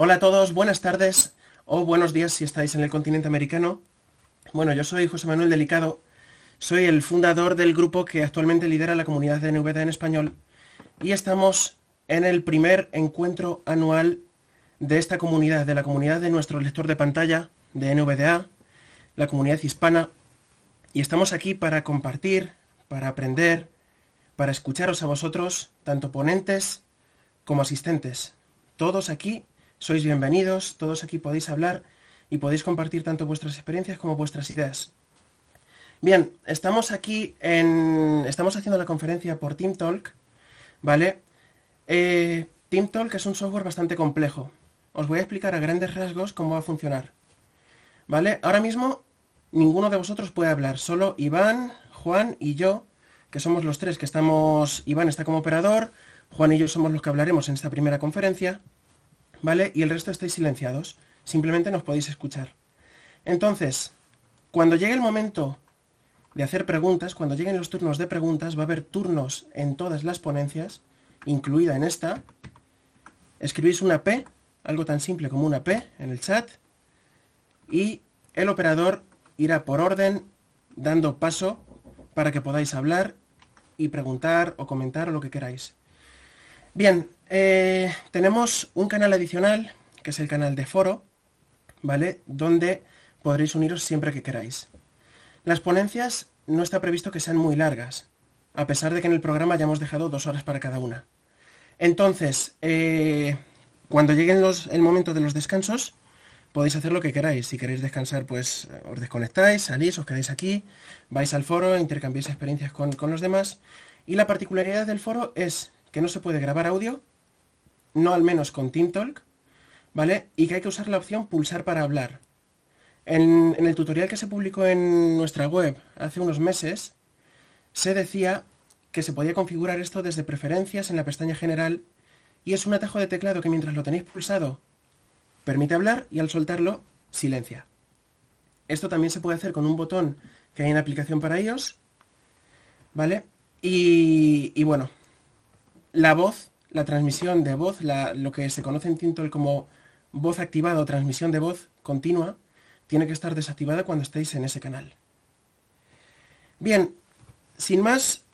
Hola a todos, buenas tardes o buenos días si estáis en el continente americano. Bueno, yo soy José Manuel Delicado, soy el fundador del grupo que actualmente lidera la comunidad de NVDA en español y estamos en el primer encuentro anual de esta comunidad, de la comunidad de nuestro lector de pantalla de NVDA, la comunidad hispana, y estamos aquí para compartir, para aprender, para escucharos a vosotros, tanto ponentes como asistentes. Todos aquí sois bienvenidos, todos aquí podéis hablar y podéis compartir tanto vuestras experiencias como vuestras ideas. Bien, estamos aquí en... Estamos haciendo la conferencia por TeamTalk, ¿vale? Eh, TeamTalk es un software bastante complejo. Os voy a explicar a grandes rasgos cómo va a funcionar. ¿Vale? Ahora mismo ninguno de vosotros puede hablar, solo Iván, Juan y yo, que somos los tres que estamos... Iván está como operador, Juan y yo somos los que hablaremos en esta primera conferencia, ¿vale? Y el resto estáis silenciados, simplemente nos podéis escuchar. Entonces, cuando llegue el momento de hacer preguntas, cuando lleguen los turnos de preguntas, va a haber turnos en todas las ponencias, incluida en esta. Escribís una P, algo tan simple como una P en el chat, y el operador irá por orden dando paso para que podáis hablar y preguntar o comentar o lo que queráis. Bien, eh, tenemos un canal adicional, que es el canal de foro, ¿vale? Donde podréis uniros siempre que queráis. Las ponencias no está previsto que sean muy largas, a pesar de que en el programa ya hemos dejado dos horas para cada una. Entonces, eh, cuando lleguen los, el momento de los descansos, podéis hacer lo que queráis. Si queréis descansar, pues os desconectáis, salís, os quedáis aquí, vais al foro, intercambiáis experiencias con, con los demás. Y la particularidad del foro es que no se puede grabar audio, no al menos con TeamTalk, ¿vale? Y que hay que usar la opción pulsar para hablar. En, el tutorial que se publicó en nuestra web hace unos meses, se decía que se podía configurar esto desde preferencias en la pestaña general y es un atajo de teclado que mientras lo tenéis pulsado permite hablar y al soltarlo silencia. Esto también se puede hacer con un botón que hay en la aplicación para ellos, ¿vale? Y bueno, la voz, la transmisión de voz, lo que se conoce en Tintol como voz activada o transmisión de voz continua, tiene que estar desactivada cuando estéis en ese canal. Bien, sin más,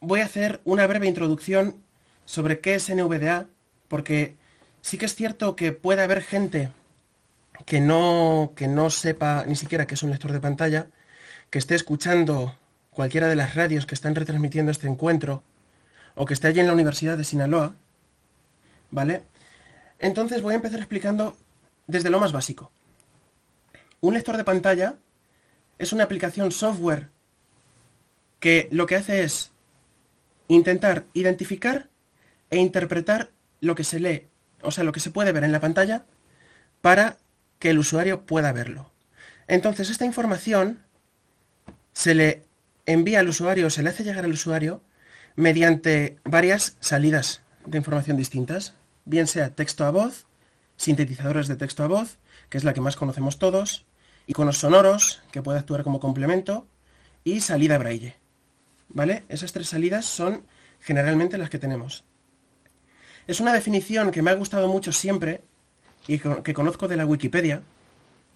voy a hacer una breve introducción sobre qué es NVDA, porque sí que es cierto que puede haber gente que no, que no sepa ni siquiera que es un lector de pantalla, que esté escuchando cualquiera de las radios que están retransmitiendo este encuentro, o que esté allí en la Universidad de Sinaloa, ¿vale? Entonces voy a empezar explicando desde lo más básico. Un lector de pantalla es una aplicación software que lo que hace es intentar identificar e interpretar lo que se lee, o sea, lo que se puede ver en la pantalla para que el usuario pueda verlo. Entonces, esta información se le envía al usuario, se le hace llegar al usuario mediante varias salidas de información distintas, bien sea texto a voz, sintetizadores de texto a voz, que es la que más conocemos todos, iconos sonoros, que puede actuar como complemento, y salida braille. ¿Vale? Esas tres salidas son generalmente las que tenemos. Es una definición que me ha gustado mucho siempre y que conozco de la Wikipedia.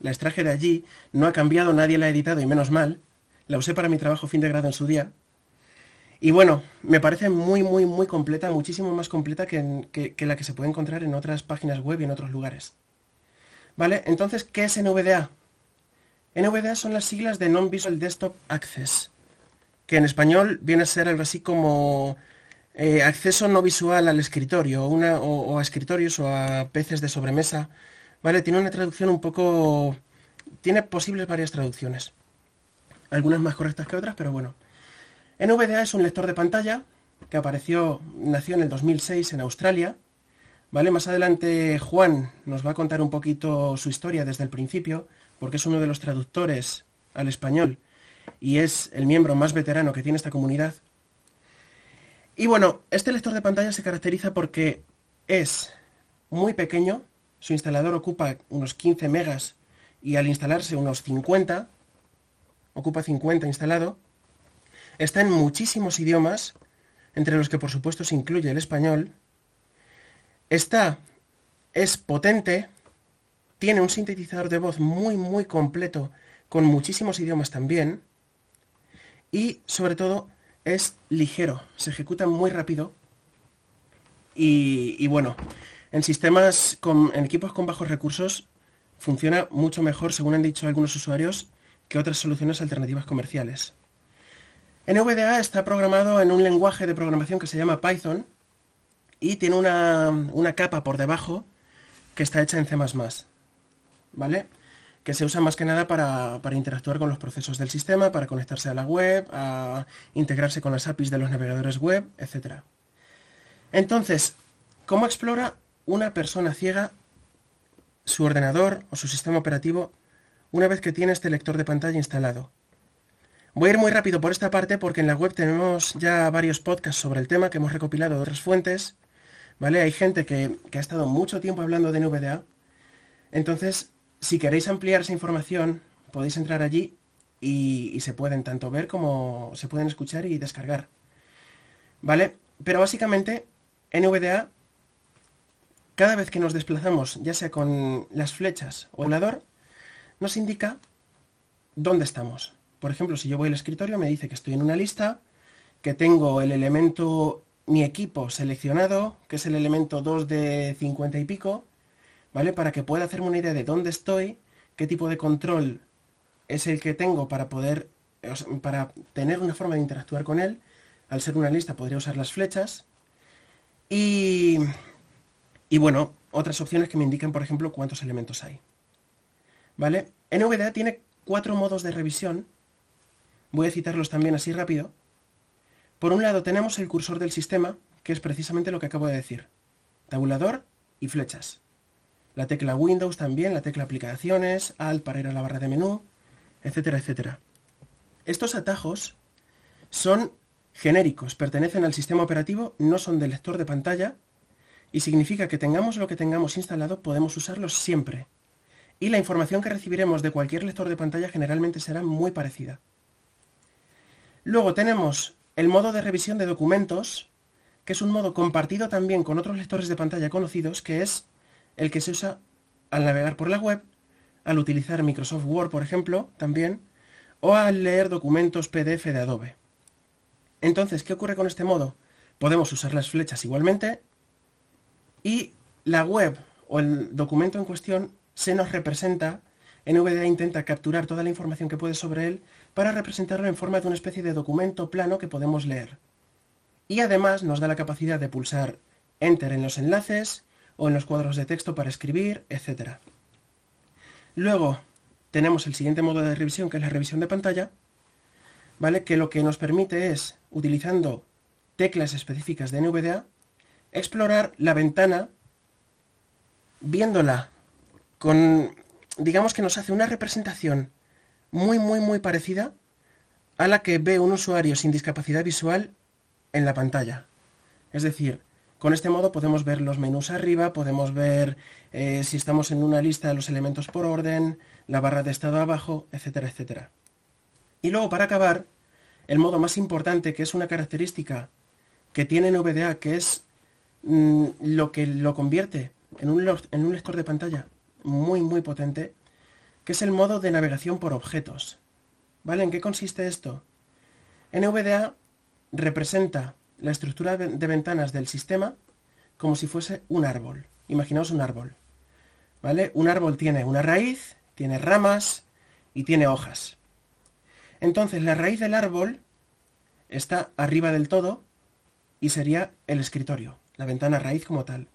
La extraje de allí, no ha cambiado, nadie la ha editado y menos mal. La usé para mi trabajo fin de grado en su día. Y bueno, me parece muy, muy, muy completa, muchísimo más completa que, la que se puede encontrar en otras páginas web y en otros lugares. ¿Vale? Entonces, ¿qué es NVDA? NVDA son las siglas de Non-Visual Desktop Access, que en español viene a ser algo así como eh, acceso no visual al escritorio, una, o, a escritorios o a peces de sobremesa. ¿Vale? Tiene una traducción un poco... Tiene posibles varias traducciones. Algunas más correctas que otras, pero bueno. NVDA es un lector de pantalla que apareció, nació en el 2006 en Australia. ¿Vale? Más adelante Juan nos va a contar un poquito su historia desde el principio, porque es uno de los traductores al español y es el miembro más veterano que tiene esta comunidad. Y bueno, este lector de pantalla se caracteriza porque es muy pequeño, su instalador ocupa unos 15 megas y al instalarse unos 50, ocupa 50 instalado, Está en muchísimos idiomas, entre los que por supuesto se incluye el español. Está es potente, tiene un sintetizador de voz muy, muy completo, con muchísimos idiomas también, y sobre todo es ligero, se ejecuta muy rápido y, bueno, en sistemas, con, en equipos con bajos recursos, funciona mucho mejor, según han dicho algunos usuarios, que otras soluciones alternativas comerciales. NVDA está programado en un lenguaje de programación que se llama Python y tiene una, capa por debajo que está hecha en C++, ¿vale? Que se usa más que nada para, para, interactuar con los procesos del sistema, para conectarse a la web, a integrarse con las APIs de los navegadores web, etc. Entonces, ¿cómo explora una persona ciega su ordenador o su sistema operativo una vez que tiene este lector de pantalla instalado? Voy a ir muy rápido por esta parte porque en la web tenemos ya varios podcasts sobre el tema que hemos recopilado de otras fuentes. ¿Vale? Hay gente que, ha estado mucho tiempo hablando de NVDA. Entonces, si queréis ampliar esa información, podéis entrar allí y, y, se pueden tanto ver como se pueden escuchar y descargar. ¿Vale? Pero básicamente, NVDA, cada vez que nos desplazamos, ya sea con las flechas o el volador, nos indica dónde estamos. Por ejemplo, si yo voy al escritorio, me dice que estoy en una lista, que tengo el elemento mi equipo seleccionado, que es el elemento 2 de 50 y pico, ¿vale? Para que pueda hacerme una idea de dónde estoy, qué tipo de control es el que tengo para poder, para tener una forma de interactuar con él. Al ser una lista podría usar las flechas. Y, y bueno, otras opciones que me indican, por ejemplo, cuántos elementos hay. ¿Vale? NVDA tiene cuatro modos de revisión Voy a citarlos también así rápido. Por un lado tenemos el cursor del sistema, que es precisamente lo que acabo de decir. Tabulador y flechas. La tecla Windows también, la tecla Aplicaciones, Alt para ir a la barra de menú, etcétera, etcétera. Estos atajos son genéricos, pertenecen al sistema operativo, no son del lector de pantalla y significa que tengamos lo que tengamos instalado, podemos usarlos siempre. Y la información que recibiremos de cualquier lector de pantalla generalmente será muy parecida. Luego tenemos el modo de revisión de documentos, que es un modo compartido también con otros lectores de pantalla conocidos, que es el que se usa al navegar por la web, al utilizar Microsoft Word, por ejemplo, también, o al leer documentos PDF de Adobe. Entonces, ¿qué ocurre con este modo? Podemos usar las flechas igualmente y la web o el documento en cuestión se nos representa, NVDA intenta capturar toda la información que puede sobre él para representarlo en forma de una especie de documento plano que podemos leer. Y además nos da la capacidad de pulsar Enter en los enlaces o en los cuadros de texto para escribir, etc. Luego tenemos el siguiente modo de revisión que es la revisión de pantalla, ¿vale? que lo que nos permite es, utilizando teclas específicas de NVDA, explorar la ventana viéndola con, digamos que nos hace una representación muy, muy, muy parecida a la que ve un usuario sin discapacidad visual en la pantalla. Es decir, con este modo podemos ver los menús arriba, podemos ver eh, si estamos en una lista los elementos por orden, la barra de estado abajo, etcétera, etcétera. Y luego, para acabar, el modo más importante, que es una característica que tiene NVDA, que es mm, lo que lo convierte en un, en un lector de pantalla muy, muy potente, que es el modo de navegación por objetos. ¿Vale? ¿En qué consiste esto? NVDA representa la estructura de ventanas del sistema como si fuese un árbol. Imaginaos un árbol. ¿Vale? Un árbol tiene una raíz, tiene ramas y tiene hojas. Entonces la raíz del árbol está arriba del todo y sería el escritorio, la ventana raíz como tal.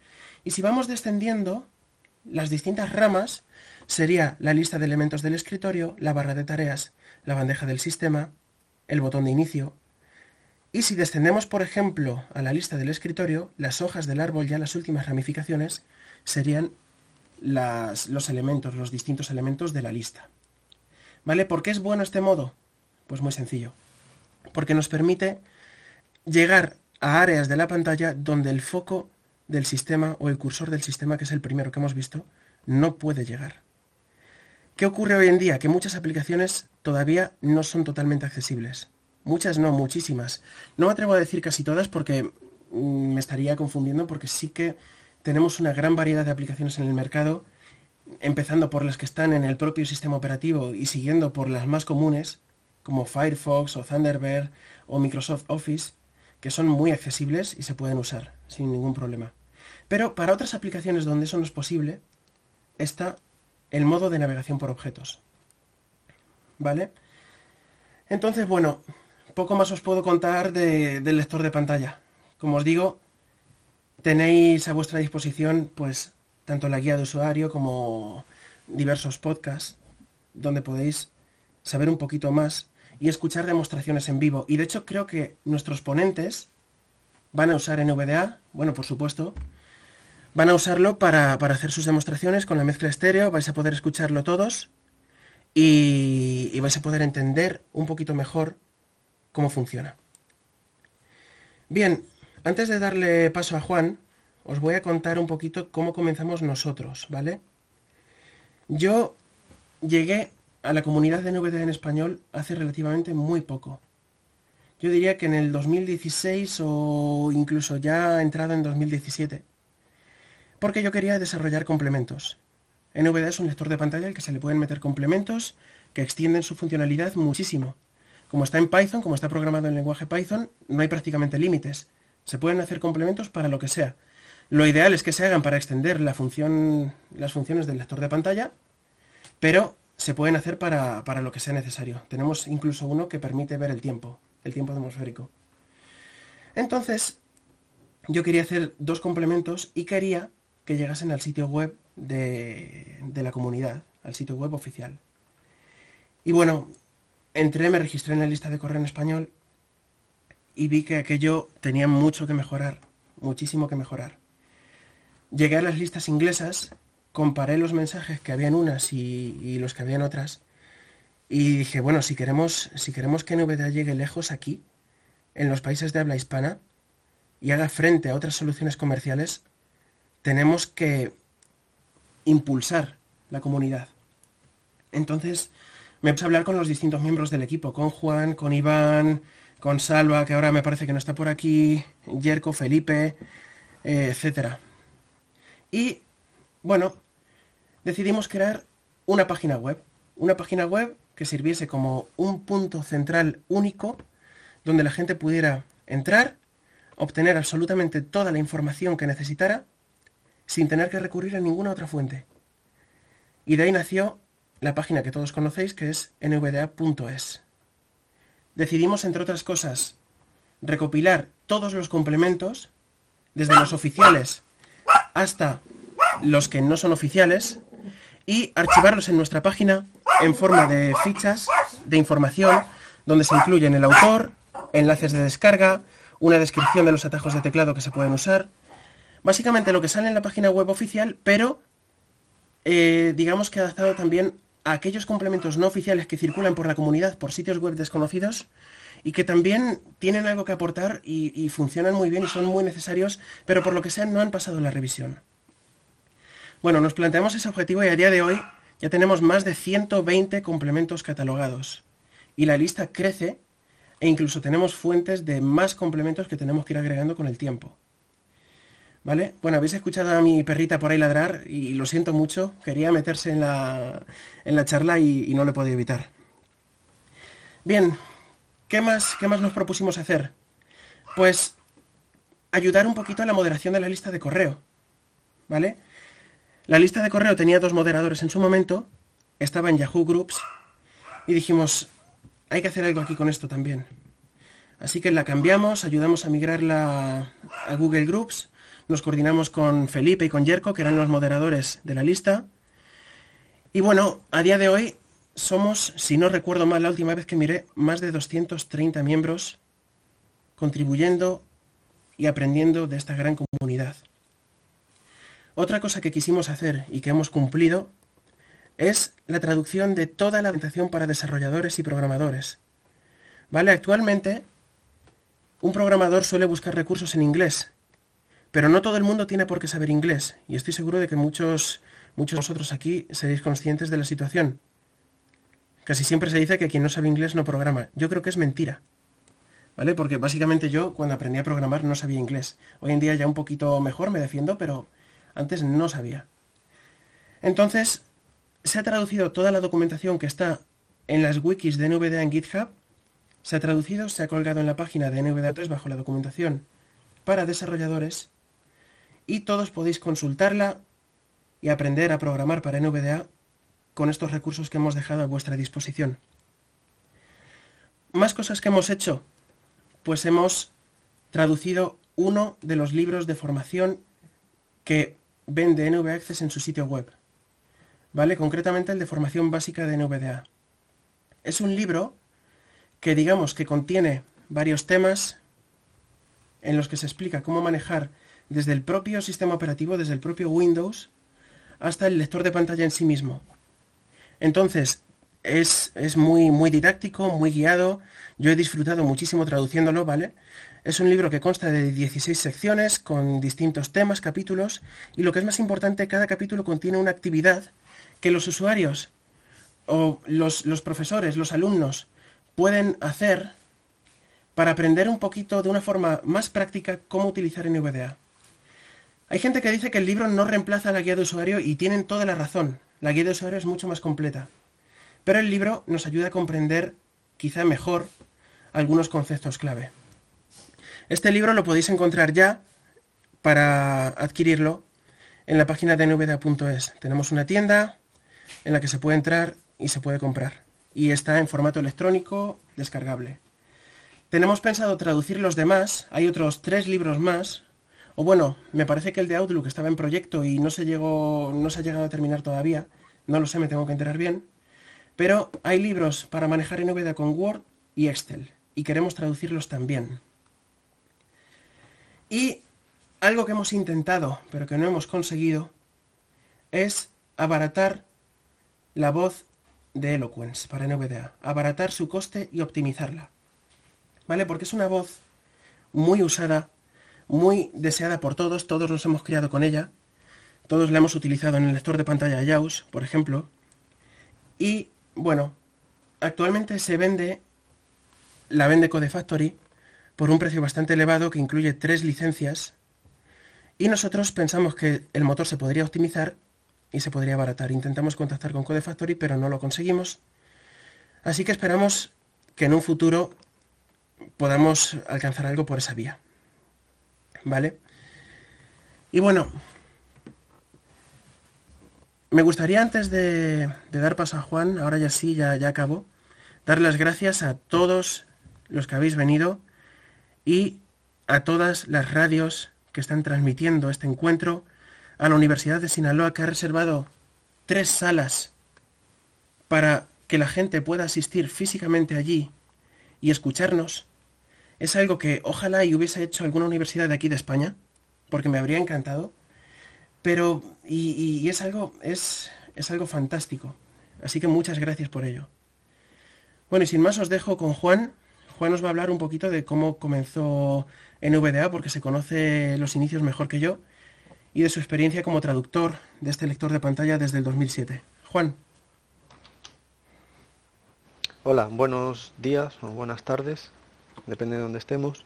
Y si vamos descendiendo, las distintas ramas sería la lista de elementos del escritorio, la barra de tareas, la bandeja del sistema, el botón de inicio. Y si descendemos, por ejemplo, a la lista del escritorio, las hojas del árbol, ya las últimas ramificaciones, serían los elementos, los distintos elementos de la lista. ¿Vale? ¿Por qué es bueno este modo? Pues muy sencillo. Porque nos permite llegar a áreas de la pantalla donde el foco del sistema o el cursor del sistema, que es el primero que hemos visto, no puede llegar. ¿Qué ocurre hoy en día? Que muchas aplicaciones todavía no son totalmente accesibles. Muchas no, muchísimas. No me atrevo a decir casi todas porque mm, me estaría confundiendo porque sí que tenemos una gran variedad de aplicaciones en el mercado, empezando por las que están en el propio sistema operativo y siguiendo por las más comunes, como Firefox o Thunderbird o Microsoft Office, que son muy accesibles y se pueden usar sin ningún problema. Pero para otras aplicaciones donde eso no es posible, está el modo de navegación por objetos. ¿Vale? Entonces, bueno, poco más os puedo contar del lector de pantalla. Como os digo, tenéis a vuestra disposición pues tanto la guía de usuario como diversos podcasts donde podéis saber un poquito más y escuchar demostraciones en vivo. Y de hecho creo que nuestros ponentes van a usar NVDA, bueno, por supuesto, van a usarlo para, hacer sus demostraciones con la mezcla estéreo, vais a poder escucharlo todos y, y vais a poder entender un poquito mejor cómo funciona. Bien, antes de darle paso a Juan, os voy a contar un poquito cómo comenzamos nosotros, ¿vale? Yo llegué a la comunidad de NVDA en español hace relativamente muy poco. Yo diría que en el 2016 o incluso ya entrado en 2017. Porque yo quería desarrollar complementos. NVDA es un lector de pantalla al que se le pueden meter complementos que extienden su funcionalidad muchísimo. Como está en Python, como está programado en lenguaje Python, no hay prácticamente límites. Se pueden hacer complementos para lo que sea. Lo ideal es que se hagan para extender la función, las funciones del lector de pantalla, pero se pueden hacer para, para, lo que sea necesario. Tenemos incluso uno que permite ver el tiempo, el tiempo atmosférico. Entonces, yo quería hacer dos complementos y quería que llegasen al sitio web de, la comunidad, al sitio web oficial. Y bueno, entré, me registré en la lista de correo en español y vi que aquello tenía mucho que mejorar, muchísimo que mejorar. Llegué a las listas inglesas comparé los mensajes que había en unas y, los que había en otras y dije, bueno, si queremos, si queremos que NVDA llegue lejos aquí, en los países de habla hispana, y haga frente a otras soluciones comerciales, tenemos que impulsar la comunidad. Entonces me puse a hablar con los distintos miembros del equipo, con Juan, con Iván, con Salva, que ahora me parece que no está por aquí, Yerko, Felipe, eh, etc. Y bueno, decidimos crear una página web. Una página web que sirviese como un punto central único donde la gente pudiera entrar, obtener absolutamente toda la información que necesitara sin tener que recurrir a ninguna otra fuente. Y de ahí nació la página que todos conocéis que es nvda.es. Decidimos, entre otras cosas, recopilar todos los complementos, desde los oficiales hasta los que no son oficiales, y archivarlos en nuestra página en forma de fichas de información donde se incluyen el autor, enlaces de descarga, una descripción de los atajos de teclado que se pueden usar. Básicamente lo que sale en la página web oficial, pero eh, digamos que adaptado también a aquellos complementos no oficiales que circulan por la comunidad por sitios web desconocidos y que también tienen algo que aportar y, y funcionan muy bien y son muy necesarios, pero por lo que sea no han pasado la revisión. Bueno, nos planteamos ese objetivo y a día de hoy ya tenemos más de 120 complementos catalogados. Y la lista crece e incluso tenemos fuentes de más complementos que tenemos que ir agregando con el tiempo. ¿Vale? Bueno, habéis escuchado a mi perrita por ahí ladrar y lo siento mucho. Quería meterse en la, en la charla y, no lo he podido evitar. Bien, ¿qué más, ¿qué más nos propusimos hacer? Pues ayudar un poquito a la moderación de la lista de correo. ¿Vale? La lista de correo tenía dos moderadores en su momento, estaba en Yahoo Groups, y dijimos, hay que hacer algo aquí con esto también. Así que la cambiamos, ayudamos a migrarla a Google Groups, nos coordinamos con Felipe y con Yerko, que eran los moderadores de la lista. Y bueno, a día de hoy somos, si no recuerdo mal la última vez que miré, más de 230 miembros contribuyendo y aprendiendo de esta gran comunidad. Otra cosa que quisimos hacer y que hemos cumplido es la traducción de toda la orientación para desarrolladores y programadores. ¿Vale? Actualmente, un programador suele buscar recursos en inglés, pero no todo el mundo tiene por qué saber inglés, y estoy seguro de que muchos, muchos de vosotros aquí seréis conscientes de la situación. Casi siempre se dice que quien no sabe inglés no programa. Yo creo que es mentira. ¿Vale? Porque básicamente yo, cuando aprendí a programar, no sabía inglés. Hoy en día ya un poquito mejor me defiendo, pero Antes no sabía. Entonces, se ha traducido toda la documentación que está en las wikis de NVDA en GitHub. Se ha traducido, se ha colgado en la página de NVDA 3 bajo la documentación para desarrolladores y todos podéis consultarla y aprender a programar para NVDA con estos recursos que hemos dejado a vuestra disposición. Más cosas que hemos hecho. Pues hemos traducido uno de los libros de formación que vende NVDA Access en su sitio web. ¿Vale? Concretamente el de formación básica de NVDA. Es un libro que digamos que contiene varios temas en los que se explica cómo manejar desde el propio sistema operativo, desde el propio Windows, hasta el lector de pantalla en sí mismo. Entonces, es, es, muy, muy didáctico, muy guiado. Yo he disfrutado muchísimo traduciéndolo, ¿vale? Es un libro que consta de 16 secciones con distintos temas, capítulos, y lo que es más importante, cada capítulo contiene una actividad que los usuarios o los, los profesores, los alumnos, pueden hacer para aprender un poquito de una forma más práctica cómo utilizar NVDA. Hay gente que dice que el libro no reemplaza la guía de usuario y tienen toda la razón. La guía de usuario es mucho más completa. Pero el libro nos ayuda a comprender quizá mejor algunos conceptos clave. Este libro lo podéis encontrar ya para adquirirlo en la página de nvda.es. Tenemos una tienda en la que se puede entrar y se puede comprar. Y está en formato electrónico descargable. Tenemos pensado traducir los demás. Hay otros tres libros más o bueno, me parece que el de Outlook estaba en proyecto y no se, ha llegado a terminar todavía. No lo sé, me tengo que enterar bien. Pero hay libros para manejar NVDA con Word y Excel. Y queremos traducirlos también. Y algo que hemos intentado, pero que no hemos conseguido, es abaratar la voz de Eloquence para NVDA. Abaratar su coste y optimizarla. ¿Vale? Porque es una voz muy usada muy deseada por todos, todos nos hemos criado con ella, todos la hemos utilizado en el lector de pantalla JAWS, por ejemplo, y bueno, actualmente se vende, la vende Code Factory por un precio bastante elevado que incluye tres licencias y nosotros pensamos que el motor se podría optimizar y se podría abaratar. Intentamos contactar con Code Factory pero no lo conseguimos. Así que esperamos que en un futuro podamos alcanzar algo por esa vía. ¿Vale? Y bueno, me gustaría antes de, dar paso a Juan, ahora ya sí, ya, ya acabo, dar las gracias a todos los que habéis venido y a todas las radios que están transmitiendo este encuentro, a la Universidad de Sinaloa que ha reservado tres salas para que la gente pueda asistir físicamente allí y escucharnos es algo que ojalá y hubiese hecho alguna universidad de aquí de España, porque me habría encantado. Pero, y, es algo, es, es algo fantástico. Así que muchas gracias por ello. Bueno, y sin más os dejo con Juan. Juan nos va a hablar un poquito de cómo comenzó en VDA, porque se conoce los inicios mejor que yo, y de su experiencia como traductor de este lector de pantalla desde el 2007. Juan. Hola, buenos días o buenas tardes depende de dónde estemos.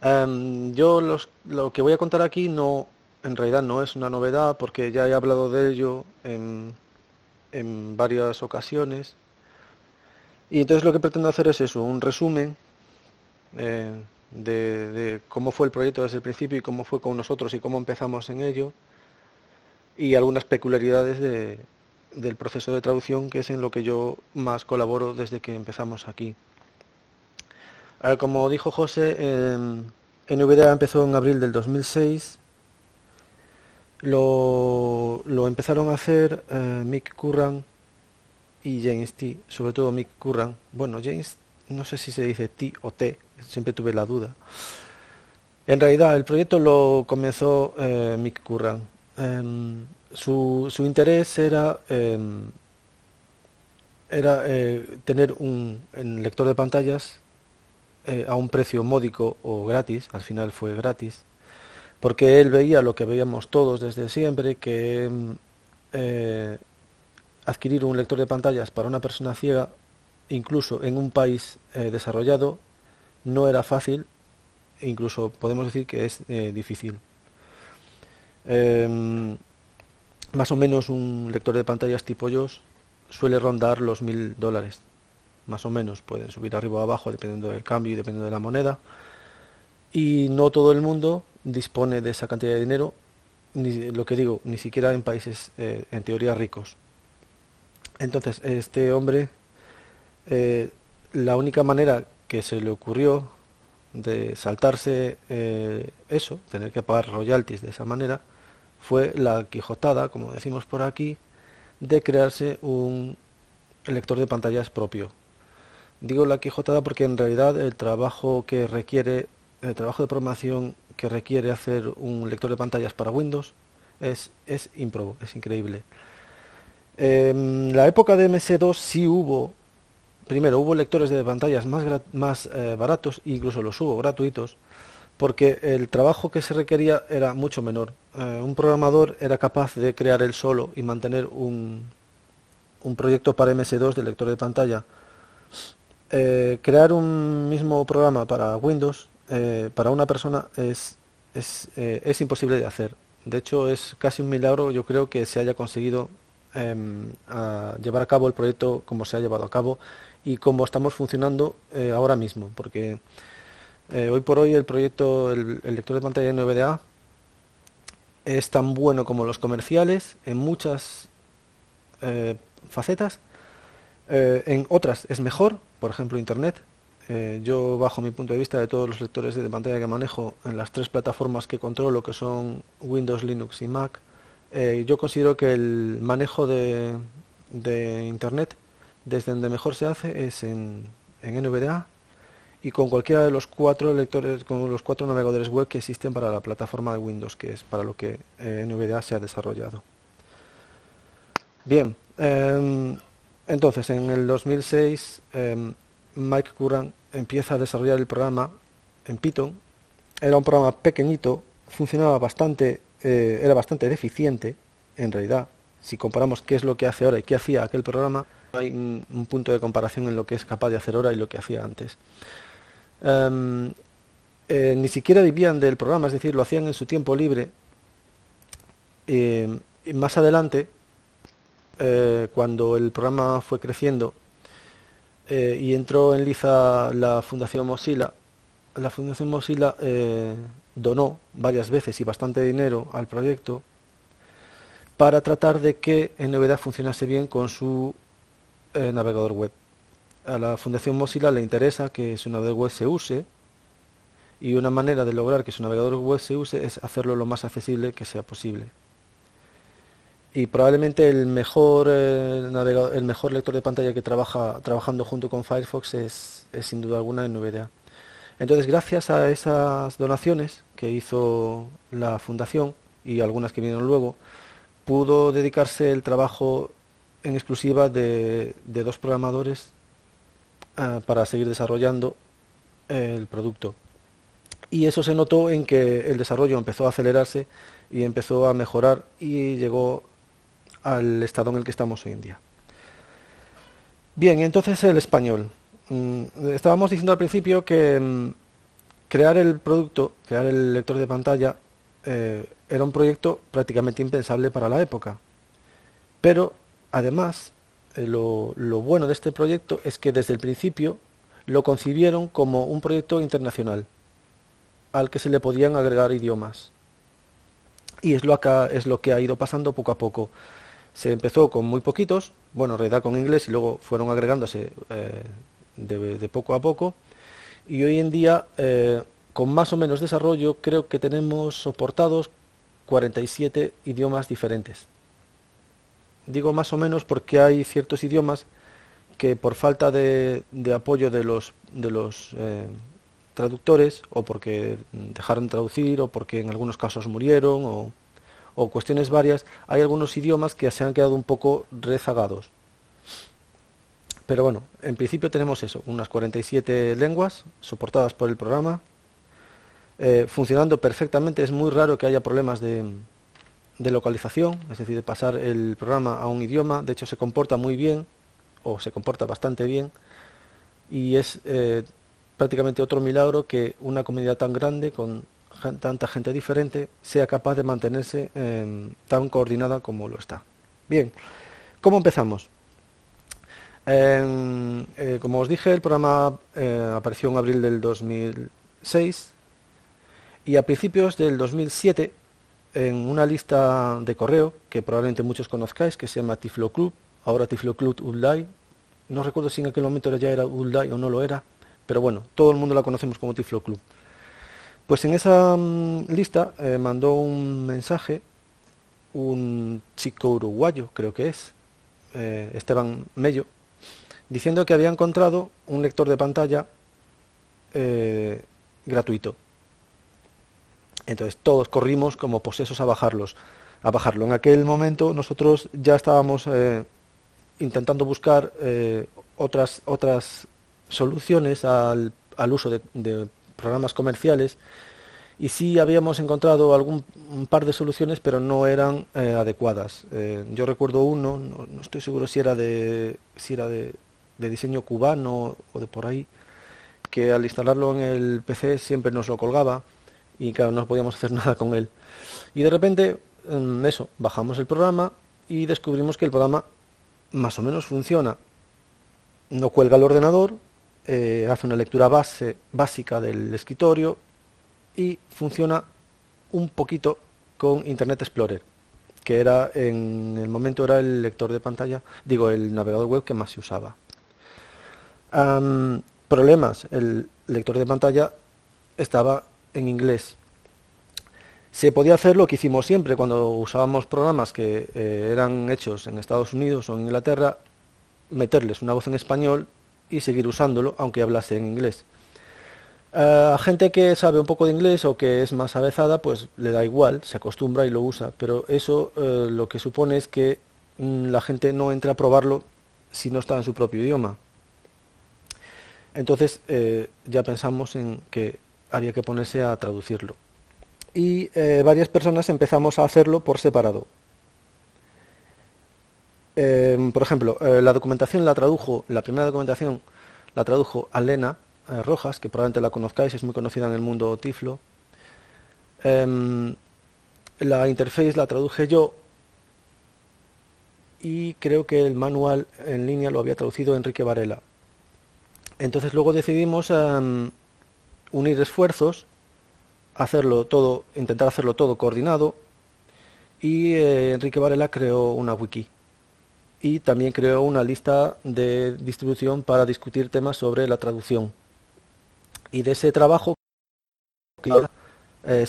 Em, yo lo que voy a contar aquí no, en realidad no es una novedad porque ya he hablado de ello en, varias ocasiones. Y entonces lo que pretendo hacer es eso, un resumen eh, de, cómo fue el proyecto desde el principio y cómo fue con nosotros y cómo empezamos en ello. Y algunas peculiaridades del proceso de traducción, que es en lo que yo más colaboro desde que empezamos aquí como dijo José, NVDA empezó en abril del 2006. Lo, empezaron a hacer eh, Mick Curran y James T. Sobre todo Mick Curran. Bueno, James, no sé si se dice T o T, siempre tuve la duda. En realidad, el proyecto lo comenzó eh, Mick Curran. Em, su, interés era, em, era eh, tener un lector de pantallas eh, a un precio módico o gratis, al final fue gratis, porque él veía lo que veíamos todos desde siempre, que mm, eh, adquirir un lector de pantallas para una persona ciega, incluso en un país eh, desarrollado, no era fácil, incluso podemos decir que es difícil. Em, más o menos un lector de pantallas tipo JOS suele rondar los mil dólares. Más o menos, pueden subir arriba o abajo dependiendo del cambio y dependiendo de la moneda. Y no todo el mundo dispone de esa cantidad de dinero, ni, lo que digo, ni siquiera en países eh, en teoría ricos. Entonces, este hombre, eh, la única manera que se le ocurrió de saltarse eh, eso, tener que pagar royalties de esa manera, fue la quijotada, como decimos por aquí, de crearse un lector de pantallas propio. Digo la quijotada porque en realidad el trabajo que requiere, el trabajo de programación que requiere hacer un lector de pantallas para Windows es, es es increíble. En la época de MS2 sí hubo, primero hubo lectores de pantallas más, más eh, baratos, incluso los hubo gratuitos, porque el trabajo que se requería era mucho menor. Eh, un programador era capaz de crear él solo y mantener un, un proyecto para MS2 de lector de pantalla. Eh, crear un mismo programa para Windows eh, para una persona es, es, es, imposible de hacer. De hecho, es casi un milagro, yo creo, que se haya conseguido em, llevar a cabo el proyecto como se ha llevado a cabo y como estamos funcionando ahora mismo, porque eh, hoy por hoy el proyecto, el, lector de pantalla NVDA es tan bueno como los comerciales en muchas eh, facetas. Eh, en otras es mejor, por ejemplo Internet. yo bajo mi punto de vista de todos los lectores de pantalla que manejo en las tres plataformas que controlo, que son Windows, Linux y Mac, yo considero que el manejo de, Internet desde donde mejor se hace es en, en NVDA y con cualquiera de los cuatro lectores, con los cuatro navegadores web que existen para la plataforma de Windows, que es para lo que eh, NVDA se ha desarrollado. Bien, em, entonces en el 2006 em, Mike Curran empieza a desarrollar el programa en Python. Era un programa pequeñito, funcionaba bastante, eh, era bastante deficiente en realidad. Si comparamos qué es lo que hace ahora y qué hacía aquel programa, hay un punto de comparación en lo que es capaz de hacer ahora y lo que hacía antes. Em, eh, ni siquiera vivían del programa, es decir, lo hacían en su tiempo libre. Em, y más adelante, eh, cuando el programa fue creciendo eh, y entró en liza la Fundación Mozilla, la Fundación Mozilla donó varias veces y bastante dinero al proyecto para tratar de que en novedad funcionase bien con su navegador web a la Fundación Mozilla le interesa que su navegador web se use y una manera de lograr que su navegador web se use es hacerlo lo más accesible que sea posible. Y probablemente el mejor, eh, el mejor lector de pantalla que trabaja trabajando junto con Firefox es, sin duda alguna NVDA. Entonces, gracias a esas donaciones que hizo la fundación y algunas que vinieron luego, pudo dedicarse el trabajo en exclusiva de dos programadores Ah, para seguir desarrollando el producto. Y eso se notó en que el desarrollo empezó a acelerarse y empezó a mejorar y llegó al estado en el que estamos hoy en día. Bien, entonces el español. Mm, estábamos diciendo al principio que mm, crear el producto, crear el lector de pantalla, eh, era un proyecto prácticamente impensable para la época. Pero además eh, lo, bueno de este proyecto es que desde el principio lo concibieron como un proyecto internacional al que se le podían agregar idiomas. Y lo, acá, es lo que ha ido pasando poco a poco. Se empezó con muy poquitos, bueno, en realidad con inglés y luego fueron agregándose eh, de, poco a poco. Y hoy en día, eh, con más o menos desarrollo, creo que tenemos soportados 47 idiomas diferentes. Digo más o menos porque hay ciertos idiomas que por falta de, apoyo de los, eh, traductores o porque dejaron de traducir o porque en algunos casos murieron o, o cuestiones varias, hay algunos idiomas que se han quedado un poco rezagados. Pero bueno, en principio tenemos eso, unas 47 lenguas soportadas por el programa, eh, funcionando perfectamente. Es muy raro que haya problemas de, de localización, es decir, de pasar el programa a un idioma. De hecho, se comporta muy bien, o se comporta bastante bien, y es eh, prácticamente otro milagro que una comunidad tan grande, con tanta gente diferente sea capaz de mantenerse em, tan coordinada como lo está. Bien, ¿cómo empezamos? Em, eh, como os dije, el programa eh, apareció en abril del 2006 y a principios del 2007 en una lista de correo que probablemente muchos conozcáis, que se llama Tiflo Club, ahora Tiflo Club Ulday. No recuerdo si en aquel momento ya era Ulday o no lo era, pero bueno, todo el mundo la conocemos como Tiflo Club. Pues en esa mm, lista eh, mandó un mensaje un chico uruguayo, creo que es, eh, Esteban Mello, diciendo que había encontrado un lector de pantalla eh, gratuito. Entonces todos corrimos como posesos a bajarlos, a bajarlo. En aquel momento nosotros ya estábamos intentando buscar otras otras soluciones al, uso de programas comerciales y sí habíamos encontrado algún par de soluciones, pero no eran eh, adecuadas. Eh, yo recuerdo uno, no, estoy seguro si era de si era de, diseño cubano o de por ahí, que al instalarlo en el PC siempre nos lo colgaba y claro, no podíamos hacer nada con él. Y de repente, mm, eso, bajamos el programa y descubrimos que el programa más o menos funciona. No cuelga el ordenador, eh, hace una lectura base, básica del escritorio, y funciona un poquito con Internet Explorer, que era en el momento era el lector de pantalla, digo, el navegador web que más se usaba. problemas, el lector de pantalla estaba en inglés. Se podía hacer lo que hicimos siempre cuando usábamos programas que eh, eran hechos en Estados Unidos o en Inglaterra, meterles una voz en español y seguir usándolo aunque hablase en inglés. A gente que sabe un poco de inglés o que es más avezada, pues le da igual, se acostumbra y lo usa, pero eso eh, lo que supone es que mm, la gente no entra a probarlo si no está en su propio idioma. Entonces eh, ya pensamos en que había que ponerse a traducirlo. Y eh, varias personas empezamos a hacerlo por separado. Em, por ejemplo, la documentación la tradujo, la primera documentación la tradujo Alena, eh, Rojas, que probablemente la conozcáis, es muy conocida en el mundo tiflo. Em, la interface la traduje yo y creo que el manual en línea lo había traducido Enrique Varela. Entonces luego decidimos em, unir esfuerzos, hacerlo todo, intentar hacerlo todo coordinado y eh, Enrique Varela creó una wiki y también creó una lista de distribución para discutir temas sobre la traducción. Y de ese trabajo eh,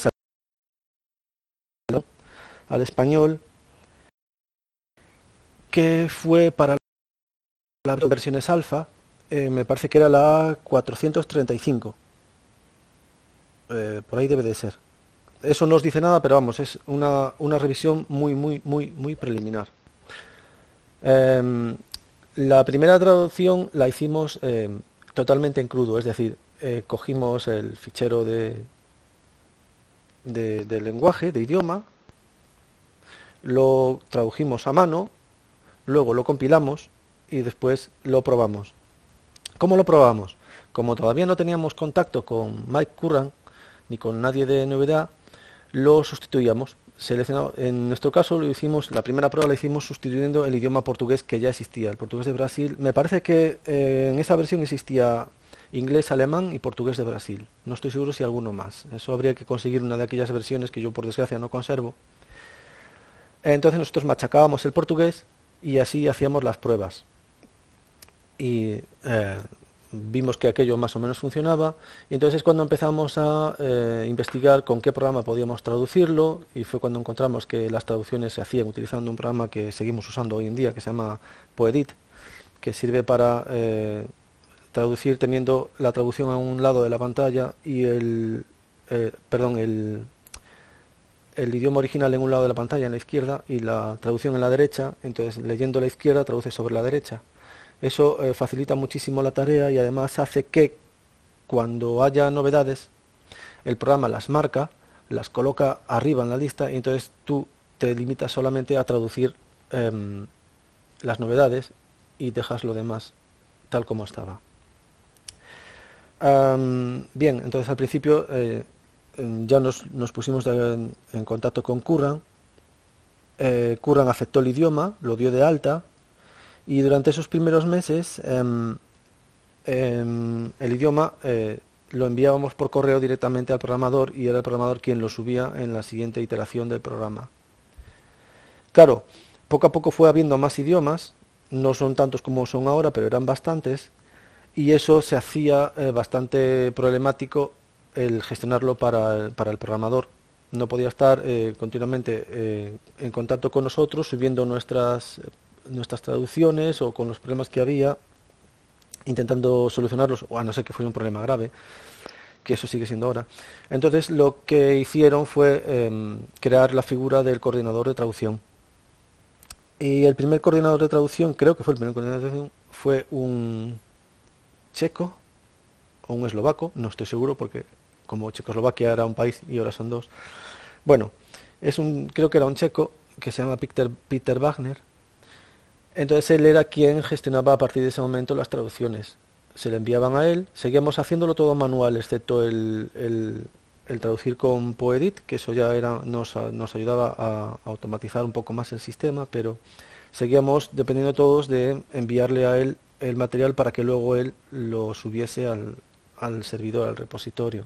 al español que fue para las versiones alfa eh, me parece que era la 435 eh, por ahí debe de ser. Eso no os dice nada pero vamos es una, una revisión muy muy muy muy preliminar em, la primera traducción la hicimos em, totalmente en crudo es decir eh, cogimos el fichero de, de, lenguaje, de idioma, lo tradujimos a mano, luego lo compilamos y después lo probamos. ¿Cómo lo probamos? Como todavía no teníamos contacto con Mike Curran ni con nadie de novedad, lo sustituíamos. Seleccionado. En nuestro caso lo hicimos, la primera prueba la hicimos sustituyendo el idioma portugués que ya existía, el portugués de Brasil. Me parece que eh, en esa versión existía inglés, alemán y portugués de Brasil. No estoy seguro si alguno más. Eso habría que conseguir una de aquellas versiones que yo por desgracia no conservo. Entonces nosotros machacábamos el portugués y así hacíamos las pruebas. Eh, vimos que aquello más o menos funcionaba. Y entonces cuando empezamos a eh, investigar con qué programa podíamos traducirlo, y fue cuando encontramos que las traducciones se hacían utilizando un programa que seguimos usando hoy en día, que se llama Poedit, que sirve para eh, traducir teniendo la traducción a un lado de la pantalla y el, eh, perdón, el, el idioma original en un lado de la pantalla, en la izquierda, y la traducción en la derecha, entonces leyendo la izquierda traduce sobre la derecha. Eso eh, facilita muchísimo la tarea y además hace que cuando haya novedades, el programa las marca, las coloca arriba en la lista y entonces tú te limitas solamente a traducir em, las novedades y dejas lo demás tal como estaba bien, entonces al principio eh, mm, ya nos, pusimos en, contacto con Curran. Eh, Curran aceptó el idioma, lo dio de alta y durante esos primeros meses em, em, el idioma eh, lo enviábamos por correo directamente al programador y era el programador quien lo subía en la siguiente iteración del programa. Claro, poco a poco fue habiendo más idiomas, no son tantos como son ahora, pero eran bastantes, y eso se hacía eh, bastante problemático el gestionarlo para el, para el programador. No podía estar eh, continuamente en contacto con nosotros, subiendo nuestras, nuestras traducciones o con los problemas que había, intentando solucionarlos, o a no ser que fuera un problema grave, que eso sigue siendo ahora. Entonces lo que hicieron fue em, crear la figura del coordinador de traducción. Y el primer coordinador de traducción, creo que fue el primer coordinador de traducción, fue un checo o un eslovaco, no estoy seguro porque como Checoslovaquia era un país y ahora son dos. Bueno, es un, creo que era un checo que se llama Peter, Peter Wagner. Entonces él era quien gestionaba a partir de ese momento las traducciones. Se le enviaban a él, seguíamos haciéndolo todo manual, excepto el, traducir con Poedit, que eso ya nos, ayudaba a, automatizar un poco más el sistema, pero seguíamos dependiendo todos de enviarle a él el material para que luego él lo subiese al, al servidor, al repositorio.